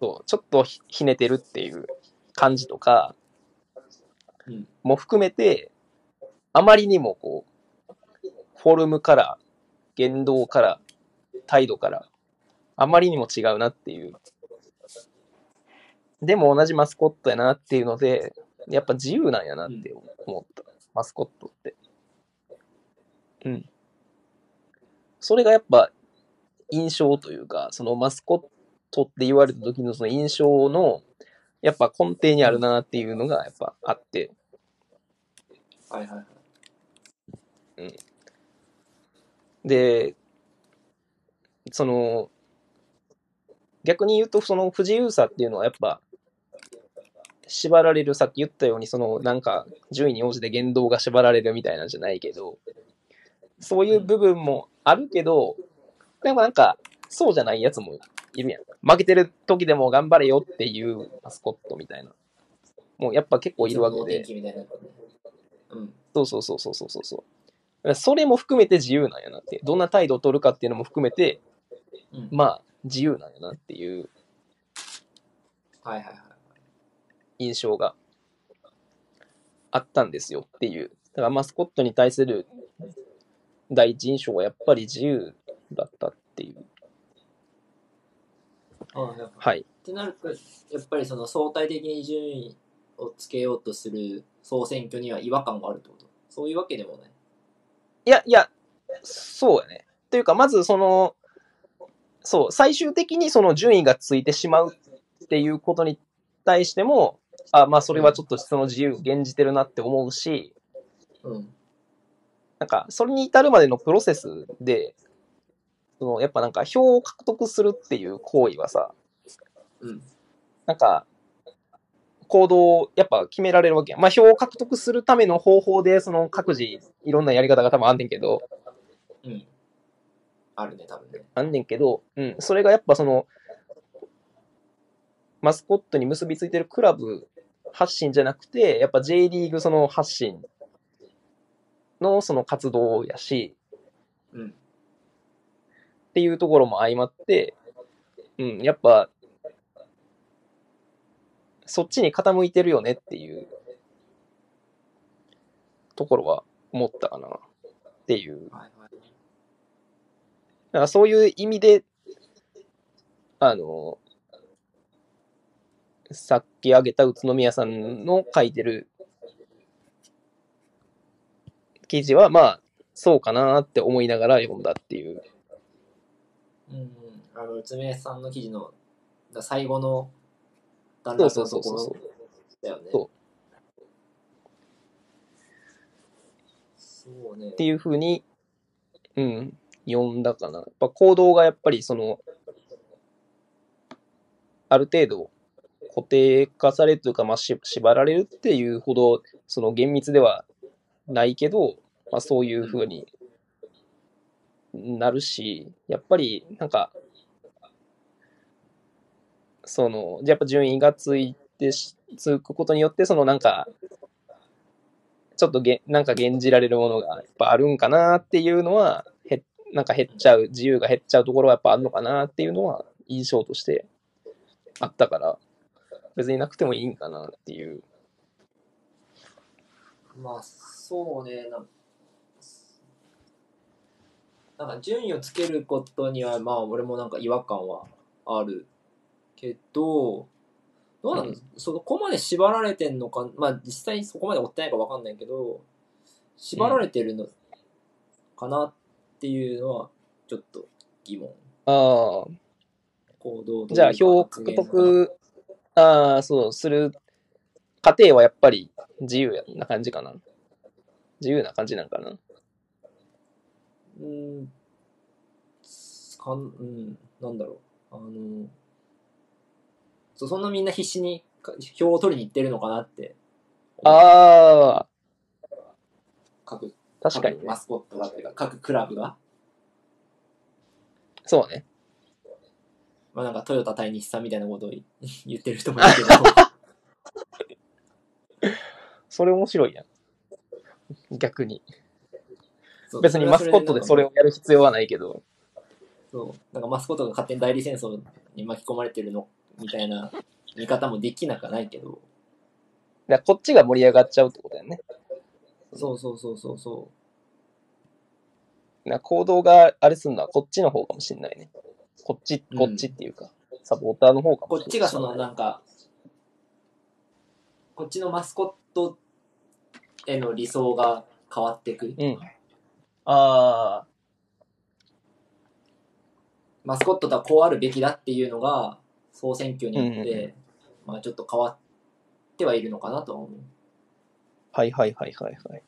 そう、ちょっとひひねてるっていう感じとか、うん。も含めて、あまりにもこう、フォルムから、言動から、態度から、あまりにも違うなっていう。でも同じマスコットやなっていうので、やっぱ自由なんやなって思った。マスコットって。うん。それがやっぱ印象というか、そのマスコットって言われた時のその印象の、やっぱ根底にあるなっていうのがやっぱあって、はいはいはい。で、その、逆に言うと、その不自由さっていうのはやっぱ、縛られる、さっき言ったように、その、なんか、順位に応じて言動が縛られるみたいなんじゃないけど、そういう部分もあるけど、でもなんか、そうじゃないやつもいるやん。負けてる時でも頑張れよっていうマスコットみたいな。もうやっぱ結構いるわけで。うん。そうそうそうそうそうそうそれも含めて自由なんやなって。どんな態度を取るかっていうのも含めて、うん。まあ、自由なんやなっていうはいはいはい。印象があったんですよっていう。だからマスコットに対する第一印象はやっぱり自由だったっていう。はい。ってなると、やっぱりその相対的に順位をつけようとする総選挙には違和感があるってこと？そういうわけでもない。いや、いや、そうやね。というか、まずその、そう、最終的にその順位がついてしまうっていうことに対しても、あ、まあそれはちょっとその自由現じてるなって思うし、うん。なんか、それに至るまでのプロセスで、その、やっぱなんか票を獲得するっていう行為はさ、うん。なんか、行動をやっぱ決められるわけやん。まあ票を獲得するための方法で、その各自いろんなやり方が多分あんねんけど、うん。あるね、多分ね。あんねんけど、うん、それがやっぱその、マスコットに結びついてるクラブ発信じゃなくて、やっぱ J リーグその発信のその活動やし、うん。っていうところも相まって、うん、やっぱ、そっちに傾いてるよねっていうところは思ったかなっていう。だからそういう意味で、あの、さっき挙げた宇都宮さんの書いてる記事は、まあ、そうかなって思いながら読んだっていう。うんうん。あの、宇都宮さんの記事のだ最後の段落のとこそうそうそうそうろだよね。そうそうねっ。ていうふうに、うん、読んだかな。やっぱ行動がやっぱりその、ある程度固定化されるというか、まあ、し縛られるっていうほど、その厳密ではないけど、まあ、そういうふうになるし、やっぱりなんか、その、やっぱ順位がついてし、つくことによって、そのなんか、ちょっとげなんか減じられるものがやっぱあるんかなっていうのは、へなんか減っちゃう、自由が減っちゃうところはやっぱあるのかなっていうのは印象としてあったから、別になくてもいいんかなっていう。まあ、そうね。なんなんか順位をつけることには、まあ、俺もなんか違和感はあるけど、どうなの、そこまで縛られてんのか、まあ実際そこまで追ってないかわかんないけど、縛られてるのかなっていうのはちょっと疑問。ああ、行動とじゃあ、票を獲得、ああ、そう、する過程はやっぱり自由な感じかな。自由な感じなんかな。うん、かん、うん、なんだろう。あの、そうそんなみんな必死にか票を取りに行ってるのかなって。ああ、各、確かにね各マ。スコットだったりが、各クラブが。そうね。まあなんかトヨタ対日産みたいなことを言言ってる人もいるけど。それ面白いやん。逆に。そう別にマスコットでそれをやる必要はないけど。そう。なんかマスコットが勝手に代理戦争に巻き込まれてるの、みたいな見方もできなくはないけど。だこっちが盛り上がっちゃうってことだよね。そうそうそうそうそだから行動があれすんのはこっちの方かもしんないね。こっち、うんこっちっていうか、サポーターの方かう。こもしれない。っちがそのなんか、こっちのマスコットへの理想が変わっていく。うん。ああ、マスコットとはこうあるべきだっていうのが、総選挙によって、まあちょっと変わってはいるのかなとは思う。はいはいはいはいはい。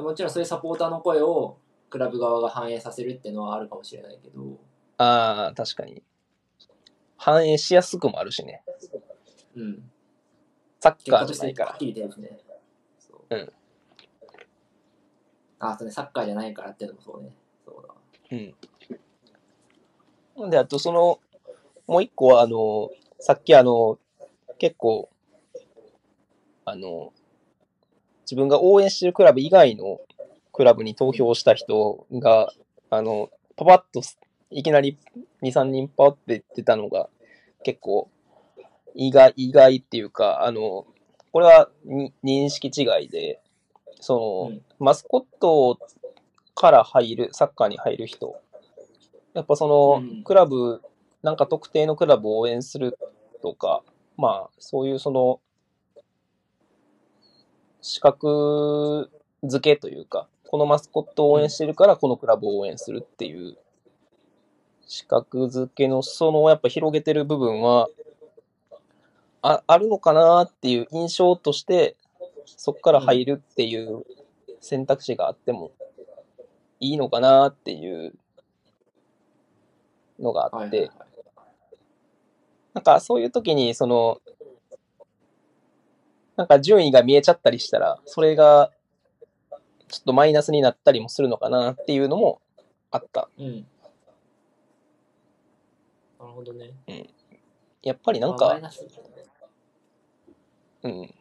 もちろんそういうサポーターの声をクラブ側が反映させるっていうのはあるかもしれないけど、ああ、確かに。反映しやすくもあるしね。うん。サッカーじゃないからてはっ。きり出るしね。うん。あ、そうね、サッカーじゃないからっていうのもそうね。そうだわ。うん。で、あとその、もう一個は、あの、さっきあの、結構、あの、自分が応援してるクラブ以外のクラブに投票した人が、あの、パパッとすいきなり2、3人パッって出たのが、結構、意外、意外っていうか、あの、これはに認識違いで、その、うんマスコットから入る、サッカーに入る人、やっぱそのうん、クラブ、なんか特定のクラブを応援するとか、まあ、そういうその、資格付けというか、このマスコットを応援してるから、このクラブを応援するっていう、資格付けの、その、やっぱ広げてる部分は、ああるのかなっていう印象として、そこから入るっていう選択肢があってもいいのかなっていうのがあって。なんかそういう時に、その、なんか順位が見えちゃったりしたら、それがちょっとマイナスになったりもするのかなっていうのもあった。うん。なるほどね。やっぱりなんかうん。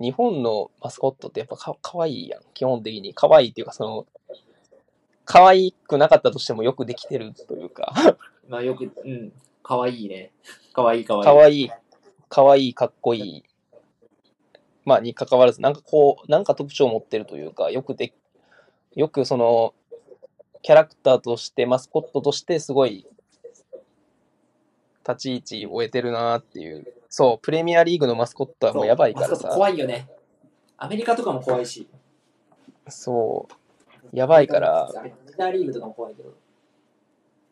日本のマスコットってやっぱかかわいいやん。基本的に。かわいいっていうか、その、可愛くなかったとしてもよくできてるというか、まあよく、うん。かわいいね。かわいいかわいい。かわいい、かわいい、かっこいい。まあ、に関わらず、なんかこう、なんか特徴を持ってるというか、よくで、よくその、キャラクターとして、マスコットとして、すごい、立ち位置を得てるなっていう。そう、プレミアリーグのマスコットはもうやばいからさ。怖いよね。アメリカとかも怖いし。そう、やばいから、メジャーリーグとかも怖いけど。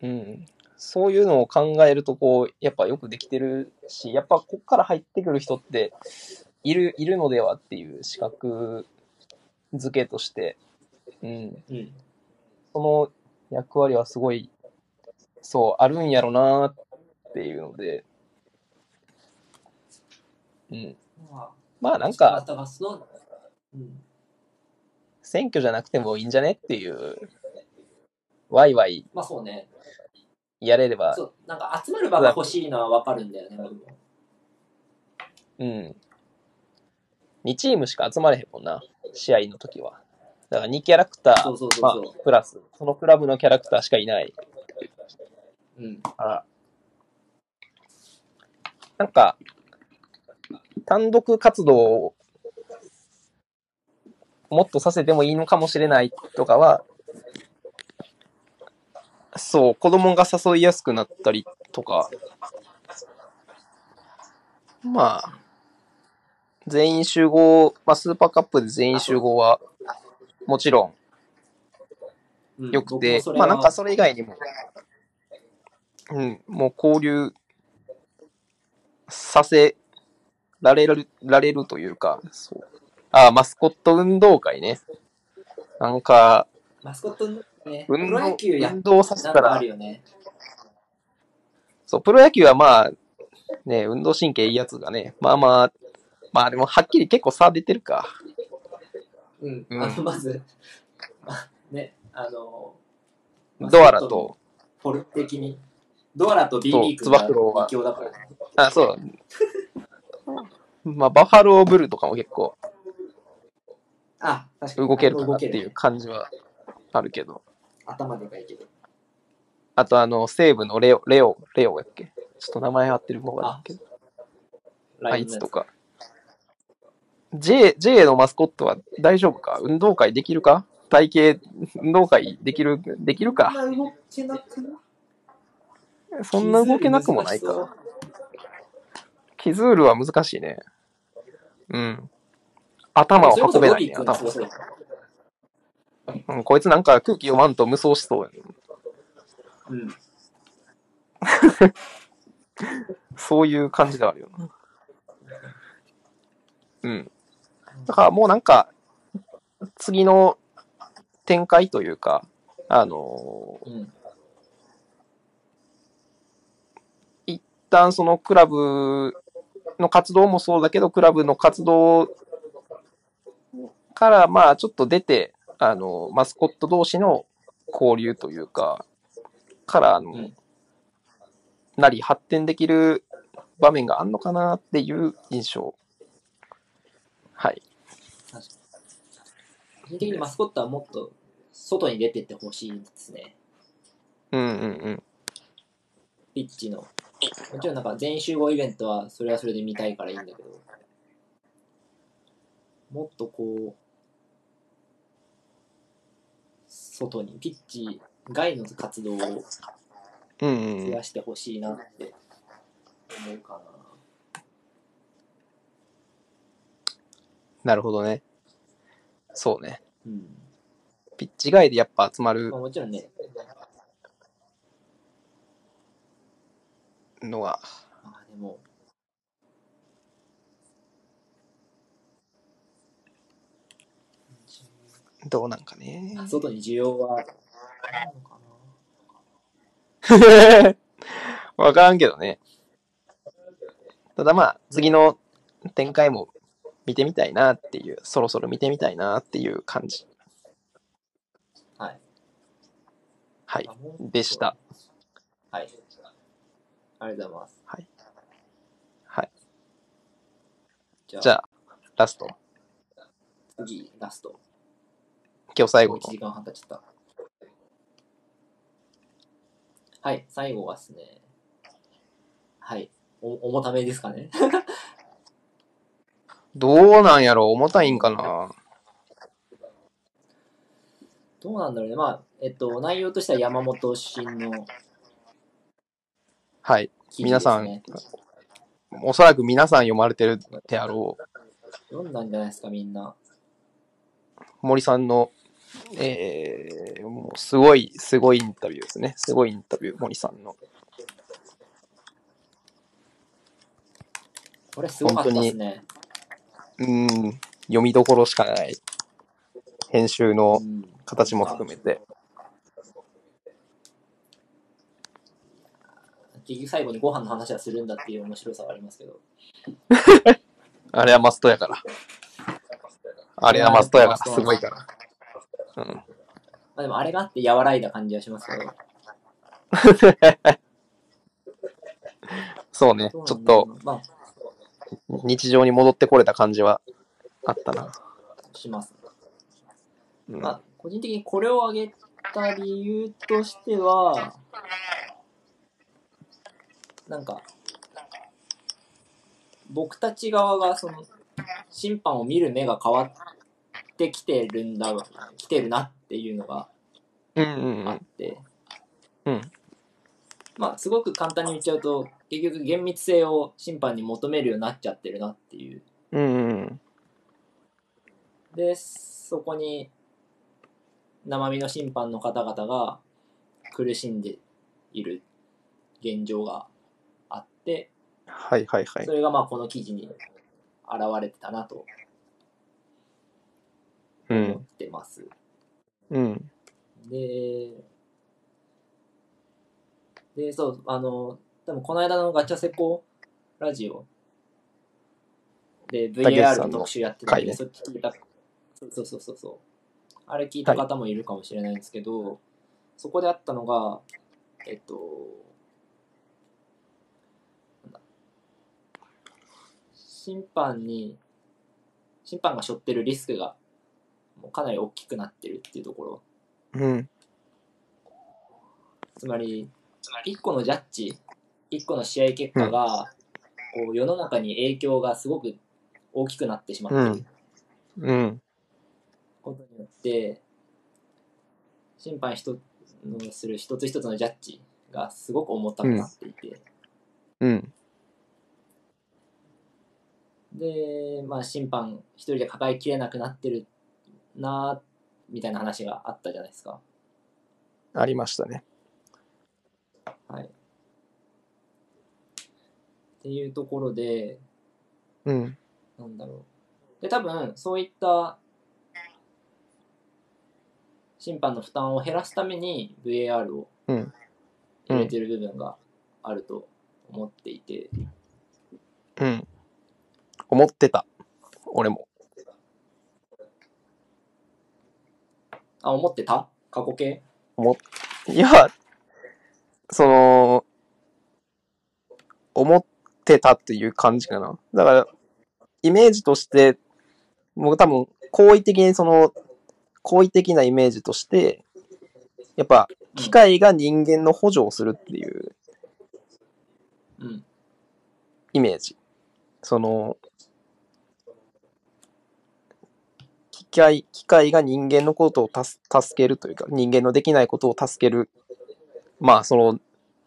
うん。そういうのを考えると、こう、やっぱよくできてるし、やっぱこっから入ってくる人って、いる、いるのではっていう資格付けとして、うん。うん。その役割はすごい、そう、あるんやろなっていうので、うん。ままあなんあ、か。選挙じゃなくてもいいんじゃねっていう、ワイワイまあそうね。やれれば、そう、なんか集まる場が欲しいのはわかるんだよね、俺もうん。2チームしか集まれへんもんな、試合の時は。だから2キャラクター、プラス、そのクラブのキャラクターしかいないうん。から、なんか、単独活動をもっとさせてもいいのかもしれないとかは、そう、子供が誘いやすくなったりとか、まあ、全員集合、まあ、スーパーカップで全員集合は、もちろうんん良くて僕も、それはまあなんかそれ以外にも、うん、もう交流させられる、られるというか、そう。あ、マスコット運動会ね。なんか、マスコット運動ロ野球や運動させたらね。そう、プロ野球はまあ、ね、運動神経いいやつがね、まあまあ、まあでもはっきり結構差出てるか。うん。うんあの、まず、あね、あの、ドアラと、フォルム的に、ドアラとば九郎はが異教だからね。あ、そう。まあ、バファローブルーとかも結構あ、確かに。動けるかなっていう感じはあるけど。頭でかいけど。あとあの、西部のレオ、レオ、レオやっけ？ちょっと名前合ってる方がだけど。あいつとか。J、J のマスコットは大丈夫か？運動会できるか？体型、運動会できる、できるか？そんな動けなくもないか。キズールは難しいね。うん。頭を運べないね、頭すごそううん、こいつなんか空気読まんと無双しそうやねうん。そういう感じではあるよな。うん。だからもうなんか、次の展開というか、あのーうん。一旦そのクラブの活動もそうだけど、クラブの活動からまあちょっと出て、あの、マスコット同士の交流というか、から、あの、うんなり発展できる場面があんのかなっていう印象。はい。個人的にマスコットはもっと外に出てってほしいですね。うんうんうん。ピッチの。もちろんなんか全員集合イベントはそれはそれで見たいからいいんだけど、もっとこう、外に、ピッチ外の活動を増うん。やしてほしいなって思うかな。なるほどね。そうね。うん。ピッチ外でやっぱ集まるまあ、もちろんね、のが、まあでも、どうなんかね。外に需要はあるのかな。わからんけどね。ただまあ、次の展開も見てみたいなっていう、そろそろ見てみたいなっていう感じ。はい。はいでした。はい。ありがとうございます。はい。はい。じゃあ、じゃあ、ラスト。次、ラスト。今日最後のもう1。時間半経っちゃった。はい、最後はですね。はい。お重ためですかね。どうなんやろ？重たいんかな？どうなんだろうね。まあ、えっと、内容としては山本新のはい。記事皆さんですね。おそらく皆さん読まれてるであろ読んだんじゃないですか、みんな。う、森さんの、えー、もうすごい、すごいインタビューですね。すごいインタビュー、森さんの。これすごかったですね。うーん、読みどころしかない。編集のうん形も含めて。結局最後にご飯の話はするんだっていう面白さはありますけど。あれはマストやから。あれはマストやから、すごいから。うん。まあでもあれがあって和らいだ感じはしますけど。そうね、ちょっとまあ、日常に戻ってこれた感じはあったな。します。うんまあ、個人的にこれを挙げた理由としては、なんか、僕たち側がその、審判を見る目が変わってきてるんだ、来てるなっていうのがうんうんうん。あって、うんまあ、すごく簡単に言っちゃうと、結局厳密性を審判に求めるようになっちゃってるなっていう。うんうん。で、そこに生身の審判の方々が苦しんでいる現状があって、はいはいはいそ。れがまあこの記事に現れてたなと思っうん。てます。うん。で、で、そう、あの、多分この間のガチャセコラジオで VAR のの特集やってたんで、そっち聞いた、そうそうそうそう。あれ聞いた方もいるかもしれないんですけど、そこであったのが、えっと、なんだ審判に、審判が背負ってるリスクがもうかなり大きくなってるっていうところ。うん。つまり、一個のジャッジ、一個の試合結果が、こう世の中に影響がすごく大きくなってしまっているうん。ことによって、審判一つのする一つ一つのジャッジがすごく重たくなっていて、うん。で、まあ審判一人で抱えきれなくなってるなみたいな話があったじゃないですか。ありましたね。はい。っていうところで、うん。なんだろう。で、多分、そういった審判の負担を減らすために VAR をうん入れてる部分があると思っていて、うん。思ってた。俺も。あ、思ってた？過去形？いや、その、思ってたっていう感じかな。だから、イメージとして、僕多分、好意的にその、好意的なイメージとして、やっぱ、機械が人間の補助をするっていううん。イメージ。その、機械、機械が人間のことをたす助けるというか、人間のできないことを助ける。まあ、その、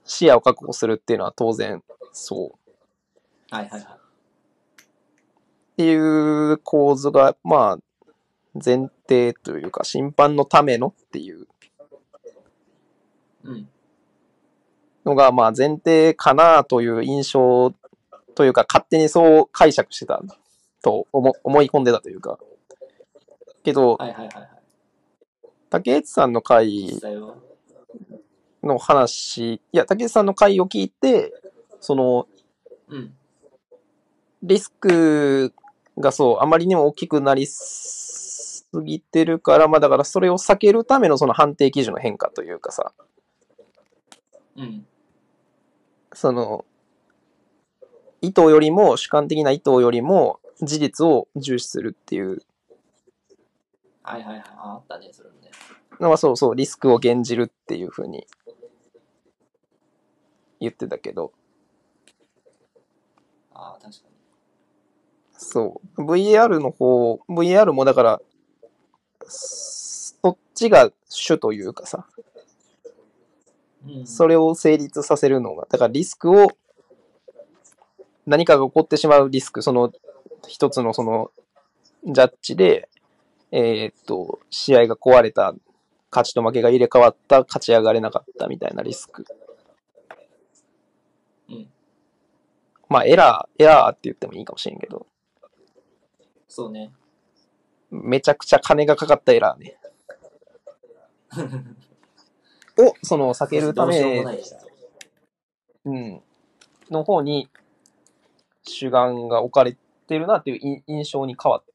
視野を確保するっていうのは当然、そう。はいはいはい。っていう構図が、まあ、前提というか、審判のためのっていううん。のが、まあ、前提かなという印象というか、勝手にそう解釈してたと思思い込んでたというか。けど、はいはいはいはい。竹内さんの回。の話、いや、竹内さんの回を聞いて、その、うん。リスクがそう、あまりにも大きくなりすぎてるから、まあだからそれを避けるためのその判定基準の変化というかさ、うん。その、意図よりも、主観的な意図よりも、事実を重視するっていうはいはいはい。ああったね、それもね。のはそうそう、リスクを減じるっていうふうに言ってたけど、ああ、確かに。そう。VAR の方、VAR もだから、そっちが主というかさ、うん。それを成立させるのが、だからリスクを、何かが起こってしまうリスク、その一つのそのジャッジで、えーっと、試合が壊れた、勝ちと負けが入れ替わった、勝ち上がれなかったみたいなリスク。うん。まあ、エラー、エラーって言ってもいいかもしれんけど、そうね。めちゃくちゃ金がかかったエラーね。を、その、避けるためうん、の方に主眼が置かれてるなっていう印印象に変わっはい。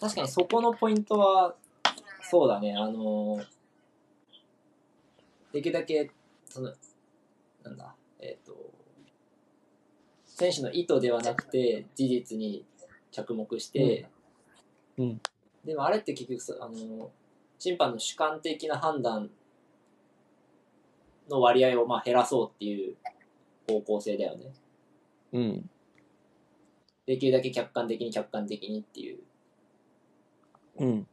確かにそこのポイントは、そうだね、あのーできるだけ、その、なんだ、えっ、と、選手の意図ではなくて、事実に着目して、うんうんでもあれって結局さ、あのー審判の主観的な判断の割合をまあ減らそうっていう方向性だよね。うん。できるだけ客観的に客観的にっていう。うん。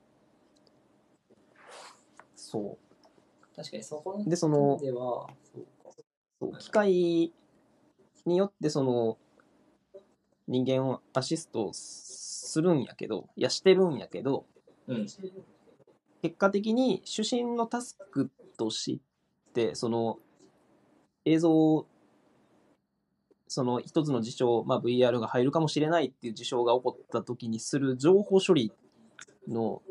そ確かにそこ。で、その、では、そうか。そう機械によってその人間をアシストするんやけど、いやしてるんやけど、うん。結果的に主審のタスクとして、その映像、その一つの事象、まあ、VR が入るかもしれないっていう事象が起こった時にする情報処理の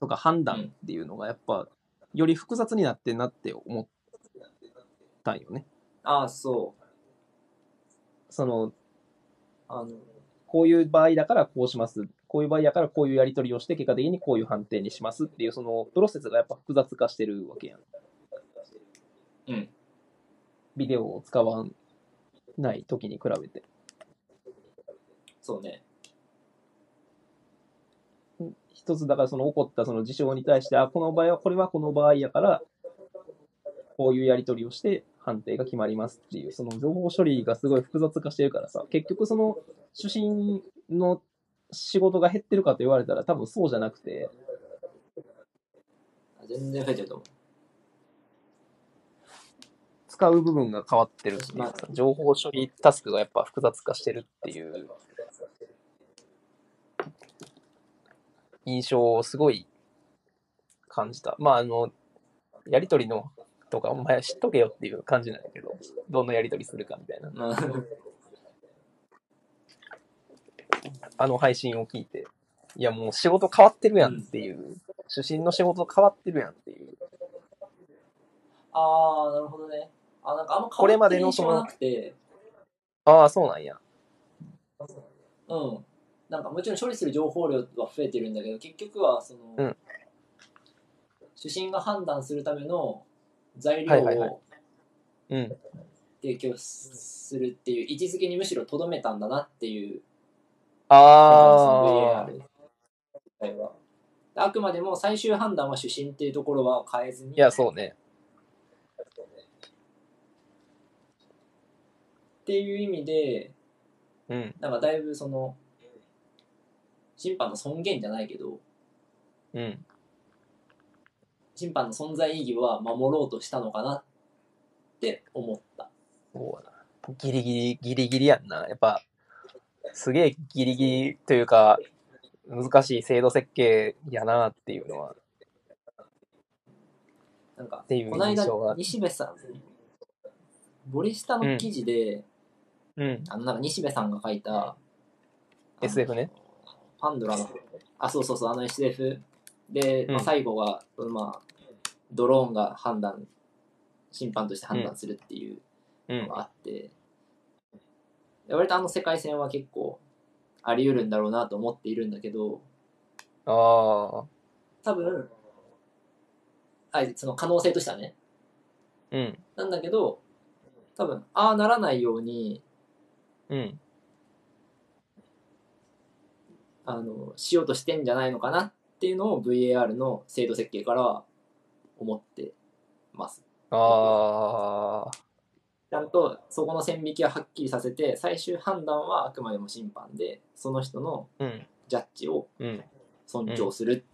とか判断っていうのがやっぱより複雑になってんなって思ったんよね。ああ、そう。そのあの、こういう場合だからこうします。こういう場合だからこういうやり取りをして結果的にこういう判定にしますっていうそのプロセスがやっぱ複雑化してるわけやん。うん。ビデオを使わない時に比べて。そうね。一つだからその起こったその事象に対して、あ、この場合は、これはこの場合やから、こういうやり取りをして判定が決まりますっていう、その情報処理がすごい複雑化してるからさ、結局その主審の仕事が減ってるかと言われたら多分そうじゃなくて、全然増えてると思使う部分が変わってるっていうかさ情報処理タスクがやっぱ複雑化してるっていう印象をすごい感じた。まああの、やりとりのとかお前知っとけよっていう感じなんだけど、どんなやりとりするかみたいな。ああの配信を聞いて、いやもう仕事変わってるやんっていう、主審の仕事変わってるやんっていう。ああ、なるほどね。あ、なんかあんまこれまでの印象はなくて、ああ、そうなんや。うん。なんかもちろん処理する情報量は増えてるんだけど、結局はその、うん主審が判断するための材料をうん。提供するっていう位置づけにむしろとどめたんだなっていうあ。あくまでも最終判断は主審っていうところは変えずにいや、そうね。っていう意味でうん。なんかだいぶその審判の尊厳じゃないけどうん。審判の存在意義は守ろうとしたのかなって思ったそうやな。ギリギリ、ギリギリやんな。やっぱ、すげえギリギリというか、難しい制度設計やなっていうのは。なんかていうこの間が西部さんボリスタの記事で、うん。あのなんか西部さんが書いたあの SF ね。パンドラのあそうそうそうあの SF で、まあ、うん最後が、まあ、ドローンが判断審判として判断するっていううん。のがあって、で割とあの世界線は結構あり得るんだろうなと思っているんだけどああ。多分あその可能性としてはねうん。なんだけど多分ああならないようにうん。あのしようとしてんじゃないのかなっていうのを VAR の制度設計からは思ってますああ。ちゃんとそこの線引きははっきりさせて最終判断はあくまでも審判でその人のうん。ジャッジをうん。尊重する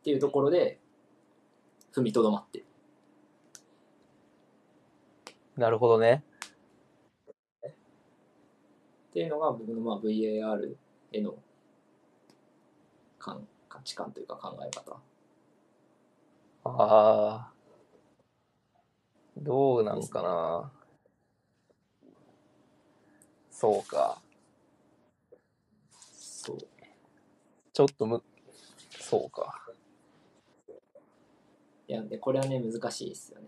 っていうところで踏みとどまってるなるほどね。っていうのが僕のまあ VAR への感価値観というか考え方ああ。どうなんかな。そうか。そうちょっとむ、そうか。いやでこれはね難しいですよね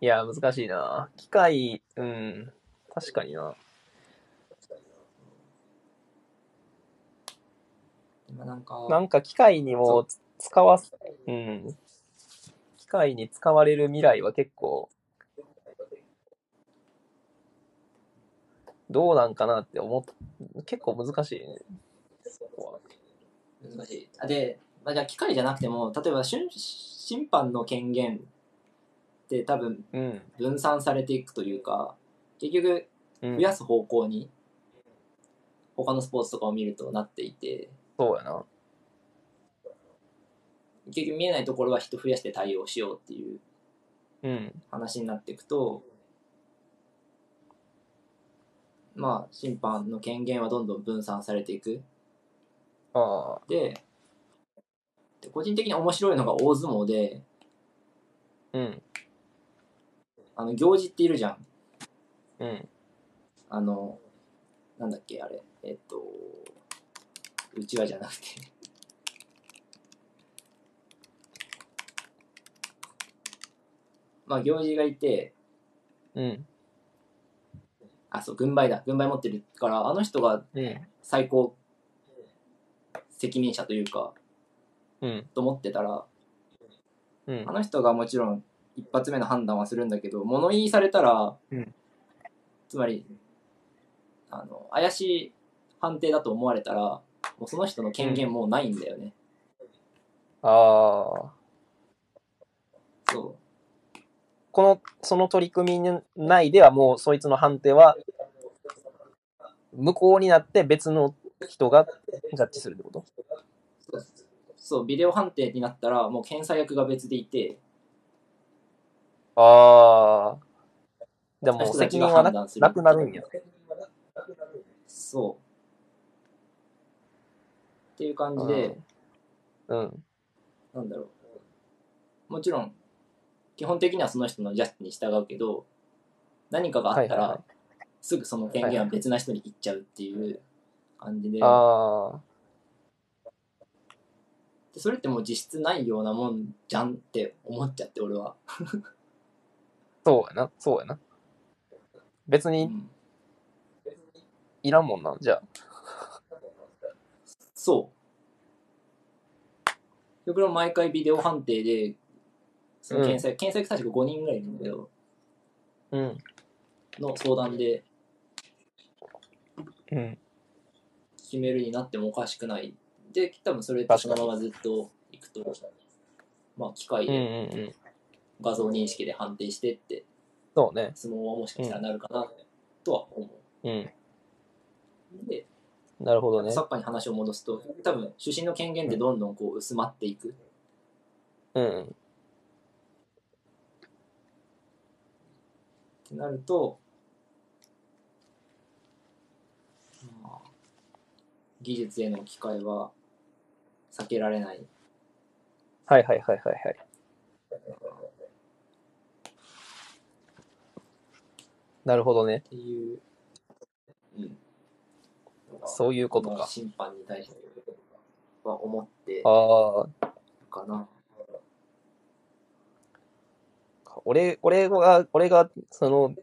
いや、難しいな。機械、うん。確かにな。なんかなんか機械にもつ使わす、うん。機械に使われる未来は結構、どうなんかなって思っ、結構難しいね。難しいあで、まあ、じゃあ機械じゃなくても例えば審審判の権限って多分うん。分散されていくというか結局うん増やす方向に他のスポーツとかを見るとなっていてそうやな。結局見えないところは人増やして対応しようっていううん。話になっていくとまあ審判の権限はどんどん分散されていくああ。でで個人的に面白いのが大相撲でうん。あの行事っているじゃんうん。あのなんだっけあれえっとうちわじゃなくてまあ行事がいてうん。あそう軍配だ軍配持ってるからあの人がうん。最高責任者というかうん。と思ってたらうんあ。の人がもちろん一発目の判断はするんだけど物言いされたら、うんつまりあの怪しい判定だと思われたらもうその人の権限もうないんだよね、ああ。そこの、その取り組み内ではもうそいつの判定は、無効になって別の人がジャッジするってこと？う。そうビデオ判定になったらもう検査役が別でいて。ああ。でも責任はなくなるんや。そうっていう感じで、うん。なんだろう。もちろん、基本的にはその人のジャッジに従うけど、何かがあったらはいはいはい、すぐその権限は別な人に行っちゃうっていう感じで、ああ。でそれってもう実質ないようなもんじゃんって思っちゃって、俺は。そうやな。そうやな。別にうんいらんもんな。じゃあ。そう。僕ら毎回ビデオ判定で、その検査、検査確か5人ぐらいいるんだけど、うん。の相談でうん。決めるになってもおかしくない。で、多分それってそのままずっといくと、まあ、機械うんうんでうん。画像認識で判定してって、そうね。相撲はもしかしたらなるかなとは思うん。う。で、なるほどねサ。ッカーに話を戻すと、多分主審の権限ってどんどんこう薄まっていく。うんうん。ってなると、まあ、技術への機会は避けられない。はいはいはいはいはい。なるほどねっ。ていう、うん。そういうことか。まあ審判に対しては思ってああ。るかな。俺、俺が、俺が、その、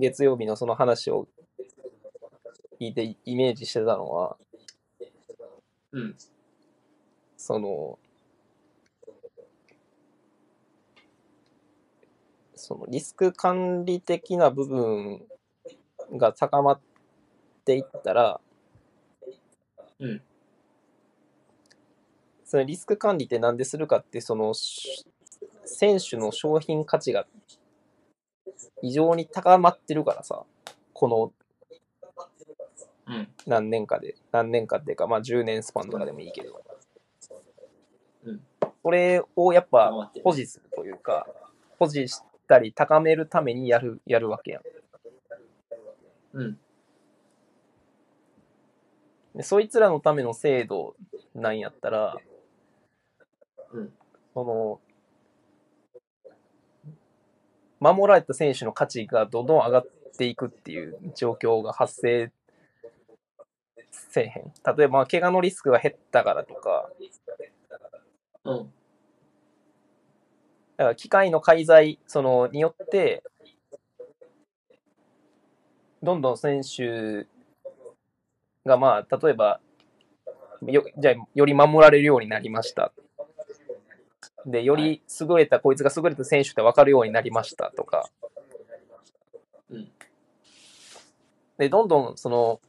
月曜日のその話を聞いてイメージしてたのは、うん。その、そのリスク管理的な部分が高まっていったら、うん。そのリスク管理って何でするかって、その、し選手の商品価値が異常に高まってるからさ、このうん。何年かで、何年かっていうか、まあ10年スパンとかでもいいけど、うん。それをやっぱ保持するというか、保持したり高めるためにやる、やるわけやん。うん。でそいつらのための制度なんやったら、うん。その、守られた選手の価値がどんどん上がっていくっていう状況が発生せえへん。例えば、怪我のリスクが減ったからとか、うん。だから機械の介在そのによって、どんどん選手が、まあ、例えば、よじゃあより守られるようになりました。で、より優れた、こいつが優れた選手って分かるようになりましたとか。うん。で、どんどんその、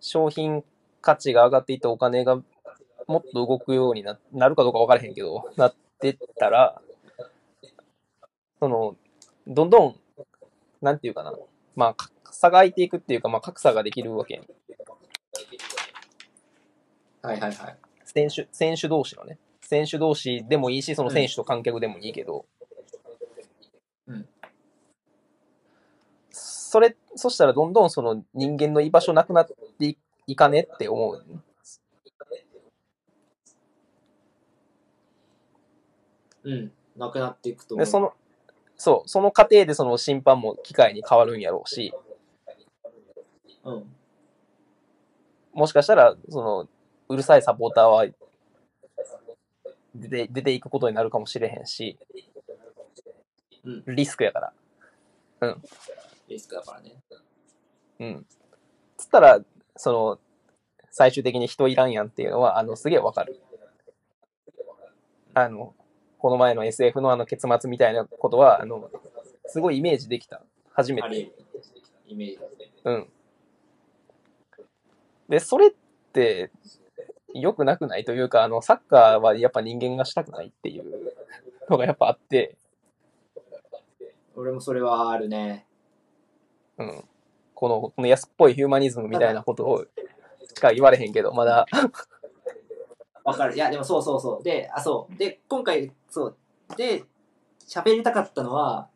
商品価値が上がっていってお金がもっと動くようにななるかどうか分からへんけど、なってったら、その、どんどん、なんていうかな、まあ、か差が開いていくっていうか、まあ、格差ができるわけやん。はいはいはい。選手、選手同士のね。選手同士でもいいし、その選手と観客でもいいけど。うんそれ、そしたらどんどんその人間の居場所なくなっていいかねって思う。うん。なくなっていくと思で、う。その、そう、その過程でその審判も機械に変わるんやろうし、うん。もしかしたら、その、うるさいサポーターは出て、出ていくことになるかもしれへんし、うん。リスクやから。リスクだからね。うん。つったら、その、最終的に人いらんやんっていうのは、あの、すげえわかる。あの、この前の SF のあの結末みたいなことは、あの、すごいイメージできた。初めて。イメージだね。うん。で、それって、良くなくないというか、あの、サッカーはやっぱ人間がしたくないっていうのがやっぱあって、俺もそれはあるね。うん。この、この安っぽいヒューマニズムみたいなことをしか言われへんけど、まだ、わかる。いや、でもそうそうそう。で、あ、そう。で、今回、そう。で、喋りたかったのは、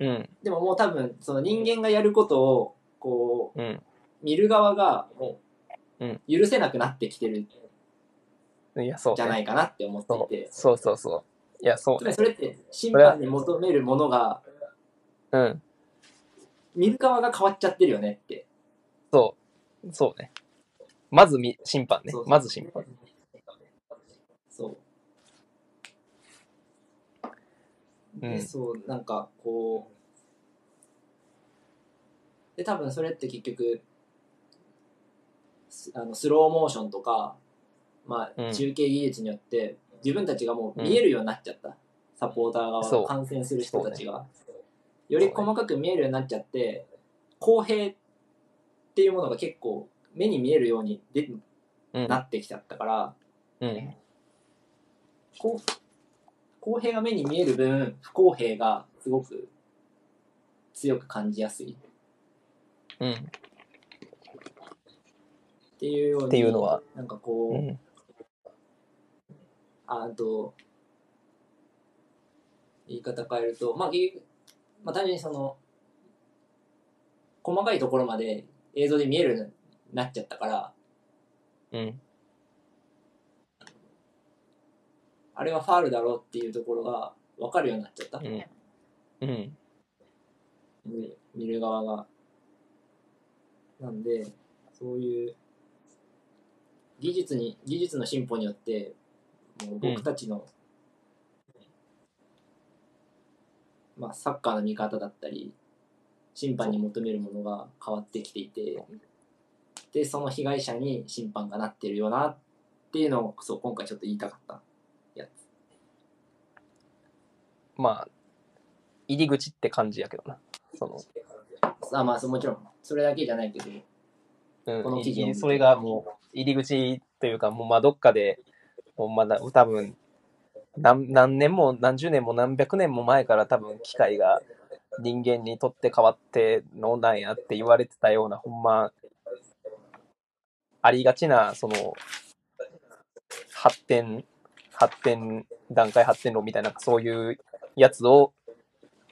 うん、でももう多分、その人間がやることを、こう、うん。見る側が、もううん、許せなくなってきてるんいや、そう、じゃないかなって思っていそうて。そうそうそう。いや、そうつまりそれって、審判に求めるものが、うん。見る側が変わっちゃってるよねって。そう。そうね。まずみ審判ねそう。そうまず審判。そう。で、うんそう、なんか、こう、で、多分それって結局、スあのスローモーションとか、まあ、うん中継技術によって、自分たちがもう見えるようになっちゃった。サポーター側観戦する人たちが。より細かく見えるようになっちゃって、公平っていうものが結構目に見えるようにでうん。なってきちゃったから、うん。こう公平が目に見える分不公平がすごく強く感じやすいうん。っていうようにっていうのはなんかこう、うん。あと言い方変えるとまあ、ぎまあ、単純にその細かいところまで映像で見えるようになっちゃったからうん。あれはファールだろうっていうところが分かるようになっちゃった、うん。うん。見見る側が。なんで、そういう技術に、技術の進歩によって、もう僕たちの、まあ、サッカーの見方だったり、審判に求めるものが変わってきていて、で、その被害者に審判がなってるよなっていうのを、そう、今回ちょっと言いたかった。まあ、入り口って感じやけどな。その、あまあ、もちろん、それだけじゃないけど、うんこの記事それがもう、入り口というか、もうまあどっかで、もうまだ多分何、何年も何十年も何百年も前から多分機械が人間にとって変わってのなんやって言われてたような、ほんま、ありがちな、その、発展、発展、段階発展論みたいな、そういうやつを、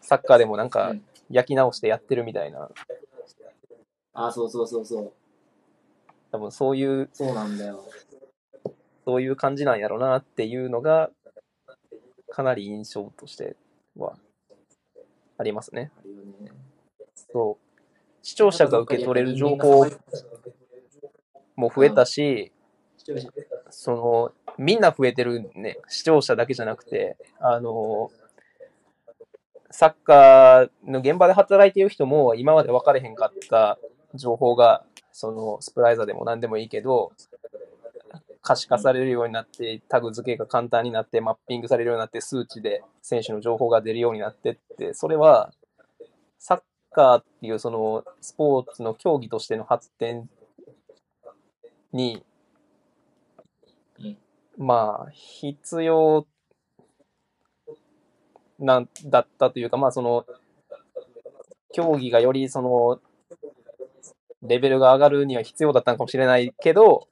サッカーでもなんかうん。焼き直してやってるみたいな、あ、そうそうそうそう、多分そういうそうなんだよ。そういう感じなんやろなっていうのが、かなり印象としてはありますね。ね。そう。視聴者が受け取れる情報も増えたし、その、みんな増えてるね。視聴者だけじゃなくて、あの、サッカーの現場で働いている人も今まで分かれへんかった情報が、そのスプライザーでも何でもいいけど、可視化されるようになって、タグ付けが簡単になって、マッピングされるようになって、数値で選手の情報が出るようになってって、それは、サッカーっていうそのスポーツの競技としての発展に、うん。まあ、必要なんだったというか、まあ、その、競技がよりその、レベルが上がるには必要だったのかもしれないけど、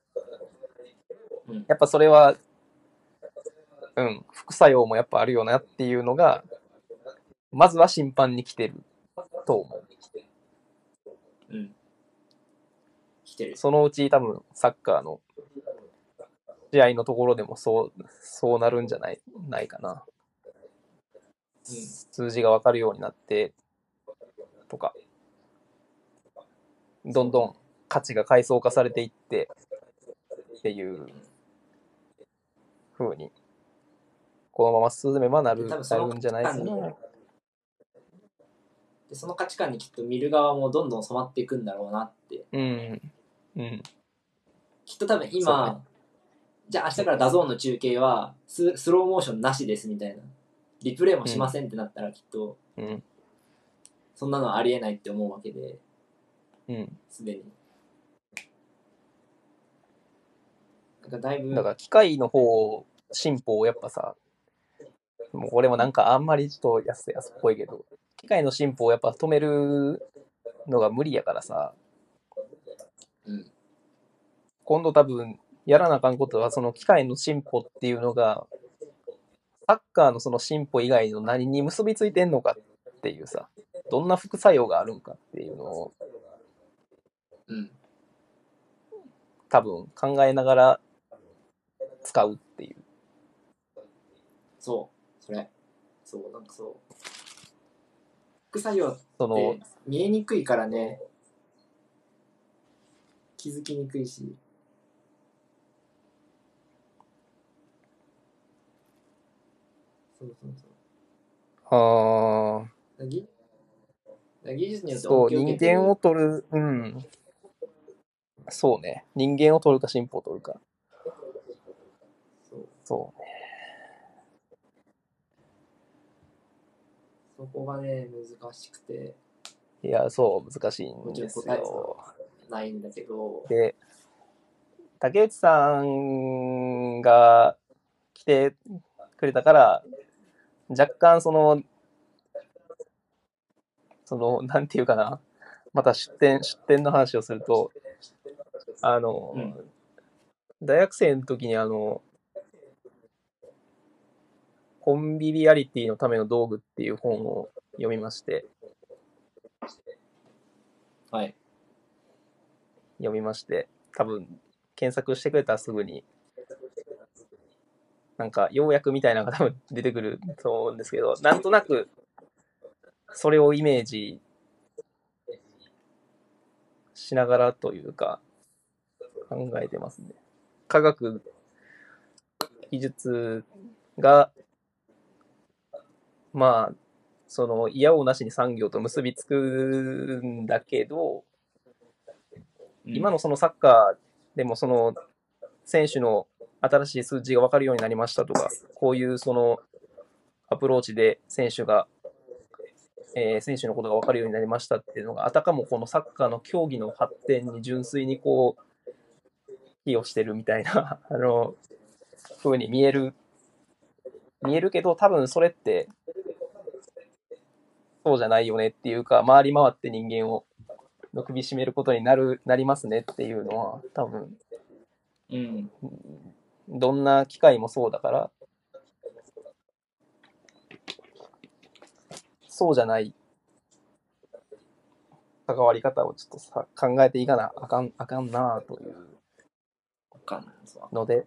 うんやっぱそれは、うん、副作用もやっぱあるよなっていうのが、まずは審判に来てると思う。うん。来てる。そのうち多分サッカーの試合のところでもそう、そうなるんじゃない、ないかな。うん。数字がわかるようになって、とか、どんどん価値が階層化されていって、っていう風に、このまま進めばなる、んじゃないですか。で、その価値観にきっと見る側もどんどん染まっていくんだろうなって。うん。うん。きっと多分今、ねじゃあ明日から DAZN の中継はススローモーションなしですみたいな。リプレイもしませんってなったらきっと、うん。そんなのありえないって思うわけで、うん。すでに。なんかだいぶ、だから機械の方、進歩をやっぱさ、もう俺もなんかあんまりちょっと安安っぽいけど、機械の進歩をやっぱ止めるのが無理やからさ、うん。今度多分やらなあかんことはその機械の進歩っていうのが、サッカーのその進歩以外の何に結びついてんのかっていうさ、どんな副作用があるんかっていうのをうん。多分考えながら使うっていう。そう。それ。そう、なんかそう。副作用っそのて、見えにくいからね、気づきにくいし。そうそうそう。あー技技術によってそう、人間を取る、うん。そうね。人間を取るか進歩を取るか。そうね。そこがね、難しくて、いや、そう、難しいんですよ。ないんだけど、で、竹内さんが来てくれたから、若干その、その、なんていうかな、また出店、出店の話をすると、あの、うん大学生の時にあの、コンビビアリティのための道具っていう本を読みまして、はい。読みまして、多分検索してくれたらすぐに、なんか要約みたいなのが 多分出てくると思うんですけど、なんとなくそれをイメージしながらというか、考えてますね。科学、技術が、まあ、その、嫌をなしに産業と結びつくんだけど、今のそのサッカーでもその選手の新しい数字が分かるようになりましたとか、こういうそのアプローチで選手が、えー選手のことが分かるようになりましたっていうのが、あたかもこのサッカーの競技の発展に純粋にこう、寄与してるみたいな、あの、風に見える、見えるけど、多分それって、そうじゃないよねっていうか、回り回って人間をの首絞めることになる、なりますねっていうのは、多分、うん。どんな機械もそうだから、そうじゃない関わり方をちょっとさ考えていかなあかん、あかんなというかんので、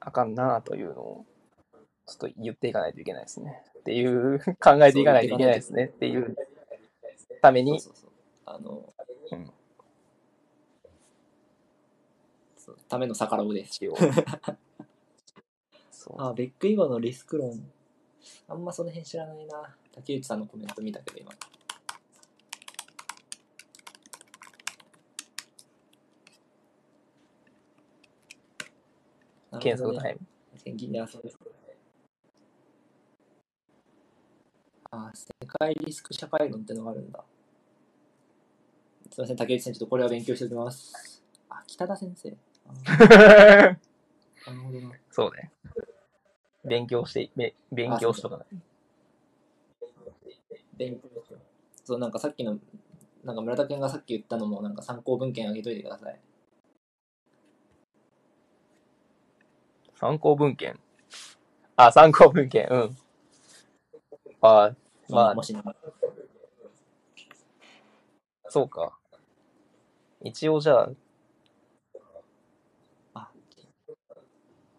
あかんなというのを、ちょっと言っていかないといけないですね。っていう、考えていかないといけないですねっていうために、そうそうそう。あの、ための逆らうです。あ、ベック以後のリスク論。あんまその辺知らないな。竹内さんのコメント見たけど今。検索タイム。ム。ギネアそうですね。あ、世界リスク社会論ってのがあるんだ。すみません、竹内さん、ちょっとこれは勉強しておきます。あ、北田先生。あ なるほどな。そうね。勉強して、め勉強しとかない。勉強し。そう、なんかさっきの、なんか村田君がさっき言ったのも、なんか参考文献あげといてください。参考文献。あ、参考文献、うん。あまあそうか。一応じゃあ、あ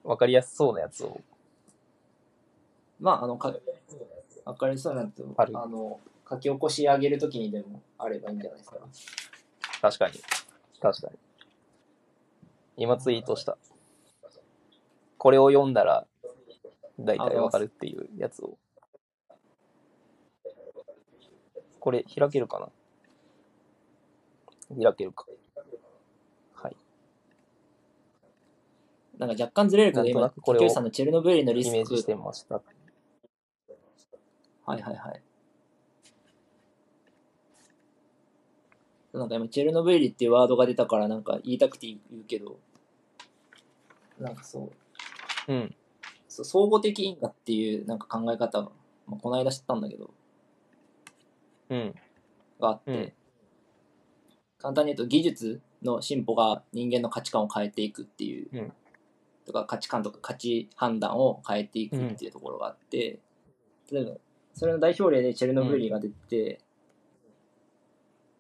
わかりやすそうなやつを。まあ、あの、か、わかりそうなんて、あるあの、書き起こし上げるときにでもあればいいんじゃないですか。確かに。確かに。今ツイートした。これを読んだら、大体わかるっていうやつを。これ開けるかな？開けるか。はい。なんか若干ずれるけど、今、竹内さんのチェルノブイリのリスクイメージしてました。はいはいはい。なんか今、チェルノブイリっていうワードが出たから、なんか言いたくて言うけど、なんかそう、うん。そう総合的因果っていうなんか考え方が、まあ、この間知ったんだけど、うん。があって、うん。簡単に言うと技術の進歩が人間の価値観を変えていくっていう、うん。とか価値観とか価値判断を変えていくっていうところがあって、例えばそれの代表例でチェルノブイリが出て、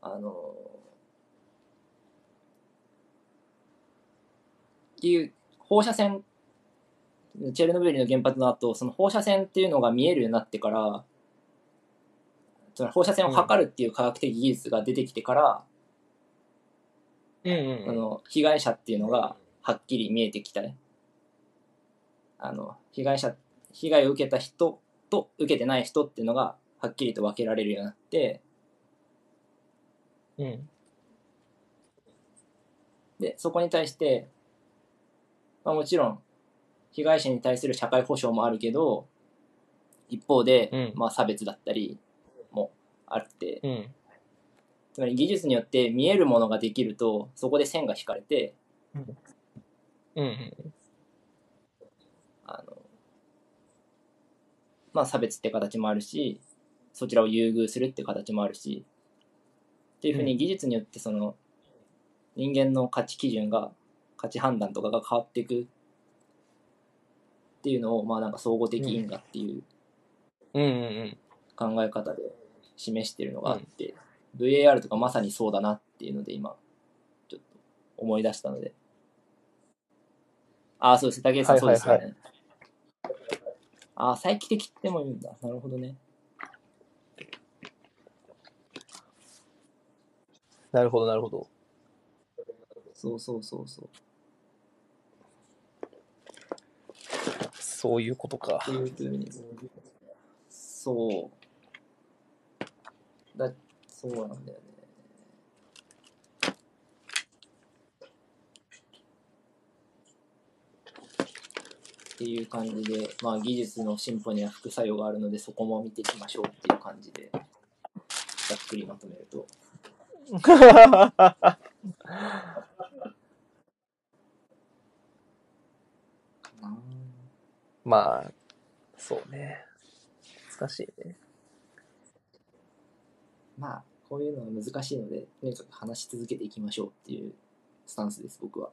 あのっていう放射線チェルノブイリの原発の後その放射線っていうのが見えるようになってからその放射線を測るっていう科学的技術が出てきてから、うんうんあの被害者っていうのがはっきり見えてきたねあの被害者被害を受けた人と受けてない人っていうのがはっきりと分けられるようになってうん。でそこに対して、まあ、もちろん被害者に対する社会保障もあるけど一方で、うんまあ、差別だったりもあってうん。つまり技術によって見えるものができるとそこで線が引かれてうんうん。あのまあ差別って形もあるしそちらを優遇するって形もあるしっていうふうに技術によってその人間の価値基準が価値判断とかが変わっていくっていうのをまあなんか総合的因果っていう考え方で示してるのがあって、VAR とかまさにそうだなっていうので今ちょっと思い出したので。ああそうです。竹内さんそうですよね、はいああ再帰的ってもいいんだ。なるほどね。なるほど、なるほど。そうそうそうそうそういうことか。って。いうふうにそう。だそうなんだよね。っていう感じで、まあ、技術の進歩には副作用があるのでそこも見ていきましょうっていう感じでざっくりまとめると まあ、そうね。難しいね。まあこういうのは難しいのでとにかく話し続けていきましょうっていうスタンスです僕は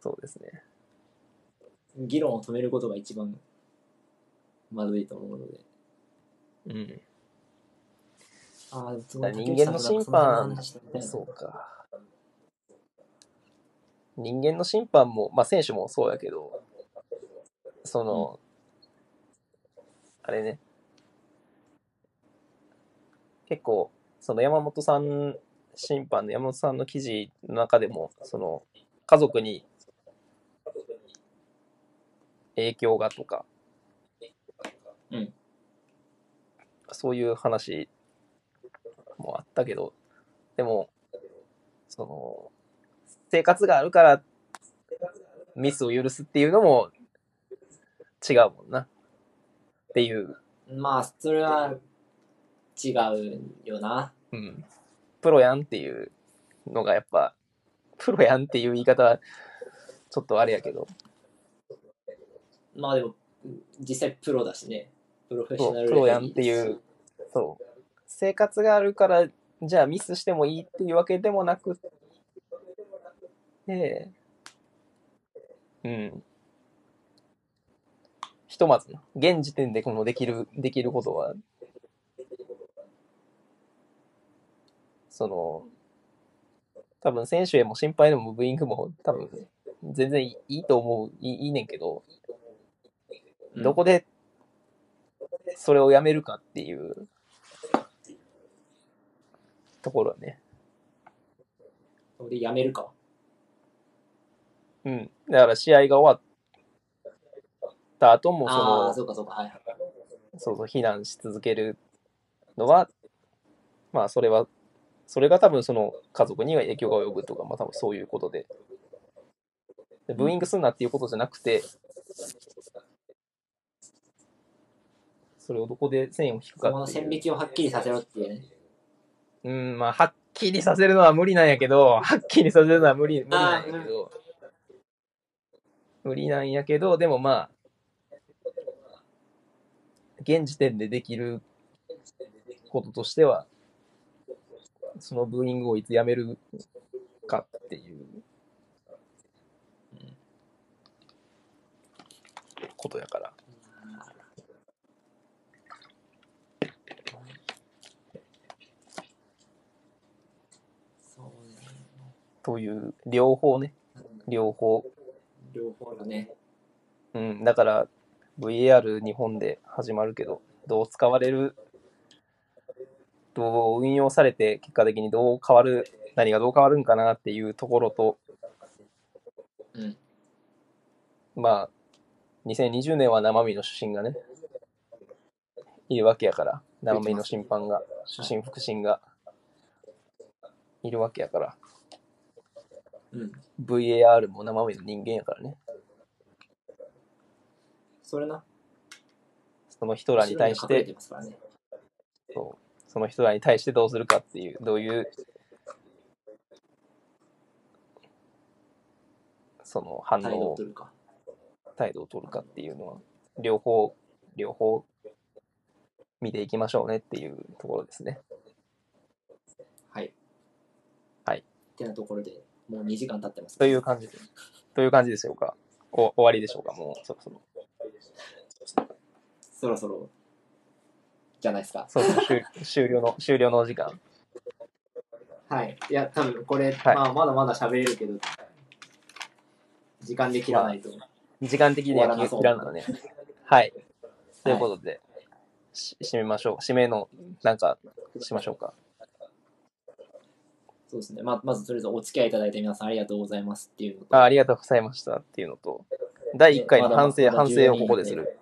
そうですね。議論を止めることが一番まずいと思うのでうん。ああ、でもすだからごい人間の審判そうか。人間の審判も、まあ選手もそうやけど、その、あれね、結構、その山本さん、審判の山本さんの記事の中でも、その、家族に影響がとか、うん。そういう話もあったけど、でも、その、生活があるからミスを許すっていうのも違うもんな。っていう、まあ、それは違うよな。うん。プロやんっていうのがやっぱ、プロやんっていう言い方はちょっとあれやけど、まあでも、実際プロだしね。プロフェッショナルプロやんっていう、そう。生活があるから、じゃあミスしてもいいっていうわけでもなくて、うん。ひとまずな、現時点でこのできる、できることは、その、多分選手へも心配でもブーイングも多分全然いいと思う、いいいいねんけど、うんどこでそれをやめるかっていうところね。でやめるか。うん。だから試合が終わった後もその、そうかそうか。はいはい。そうそう、避難し続けるのは、まあそれは、それが多分その家族には影響が及ぶとか、まあ多分そういうことで。でブーイングすんなっていうことじゃなくて、それをどこで線を引くかっていう。線引きをはっきりさせろっていうね。うん、まあ、はっきりさせるのは無理なんやけど、はっきりさせるのは無理、無理なんやけど、無理なんやけど、でもまあ、現時点でできることとしては、そのブーイングをいつやめるかっていうことやから。という、両方ね、両方。両方だね。うん、だから、VAR 日本で始まるけど、どう使われる、どう運用されて、結果的にどう変わる、何がどう変わるんかなっていうところと、うん。まあ、2020年は生身の主審がね、いるわけやから、生身の審判が、主審、副審がいるわけやから、うん。VAR も生身の人間やからね、それな。その人らに対して、てね。そうその人らに対してどうするかっていう、どういう、その反応を。態度を取るかっていうのは、両方、両方見ていきましょうねっていうところですね。はい。はい。ってなところで、もう2時間経ってます。という感じで、という感じでしょうか。お終わりでしょうか、もうそろそろ。そろそろ、じゃないですか。そうそう終終了の、終了のお時間。はい。いや、多分これ、はいまあ、まだまだ喋れるけど、時間で切らないと。時間的には終わらなそう切らんのね。はい。ということで、し締めましょう。締めの、なんか、しましょうか。そうですね。まあ、まず、とりあえずお付き合いいただいて皆さんありがとうございますっていうのと。あありがとうございましたっていうのと、第1回の反省、反省をここでする。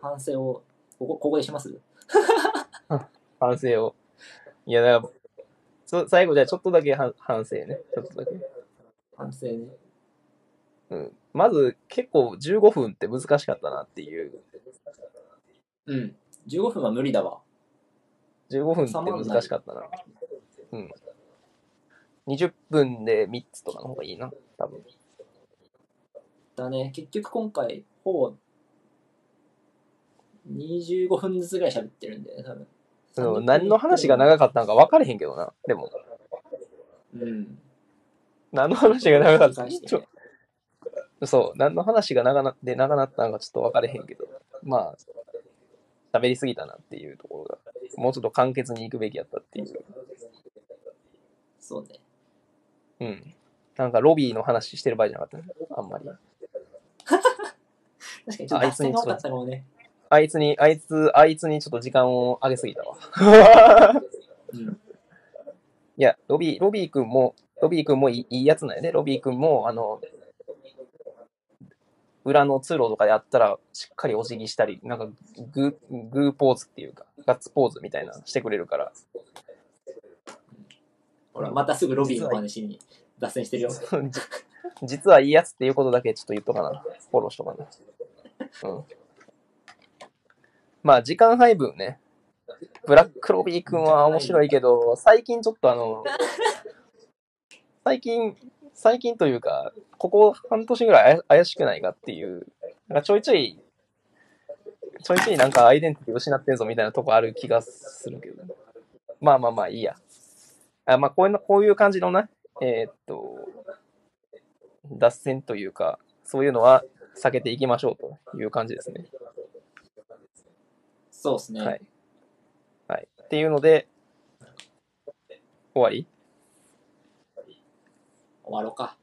反省を、ここ、ここでします？反省を。いや、だから、そ最後じゃあちょっとだけ反反省ね。ちょっとだけ。反省ね。うん。まず、結構15分って難しかったなっていう。うん。15分は無理だわ。15分って難しかったな。うん。20分で3つとかの方がいいな、多分。だね。結局今回、ほぼ、25分ずつぐらい喋ってるんで、多分。うん何の話が長かったのか分かれへんけどな。でも、うん。何の話が長かった繰り返してちょそう、何の話が長なで長なったのかちょっと分かれへんけど、まあ、喋りすぎたなっていうところが、もうちょっと簡潔に行くべきやったっていう。そうね。うん。なんかロビーの話してる場合じゃなかったね。あんまり。確かにちょっとあいつに脱線が多かったかもね。あいつに、あいつ、あいつにちょっと時間を上げすぎたわ。うん。いや、ロビー、ロビー君も、ロビー君もいいいいやつなんやね。ロビー君も、あの、裏の通路とかであったら、しっかりお辞儀したり、なんかグー、グーポーズっていうか、ガッツポーズみたいなのしてくれるから、ほら、またすぐロビーの話に脱線してるよ。じ実はいいやつっていうことだけちょっと言っとかな。フォローしとかな。うん。まあ、時間配分ね。ブラックロビー君は面白いけど、最近ちょっとあの、最近、最近というか、ここ半年ぐらい怪しくないかっていう、なんかちょいちょい、ちょいちょいなんかアイデンティティ失ってんぞみたいなとこある気がするけど。まあまあまあいいや。あまあこういうの、こういう感じのな、えーっと、脱線というか、そういうのは避けていきましょうという感じですね。そうですね。はい。はい。っていうので、終わり？終わろうか。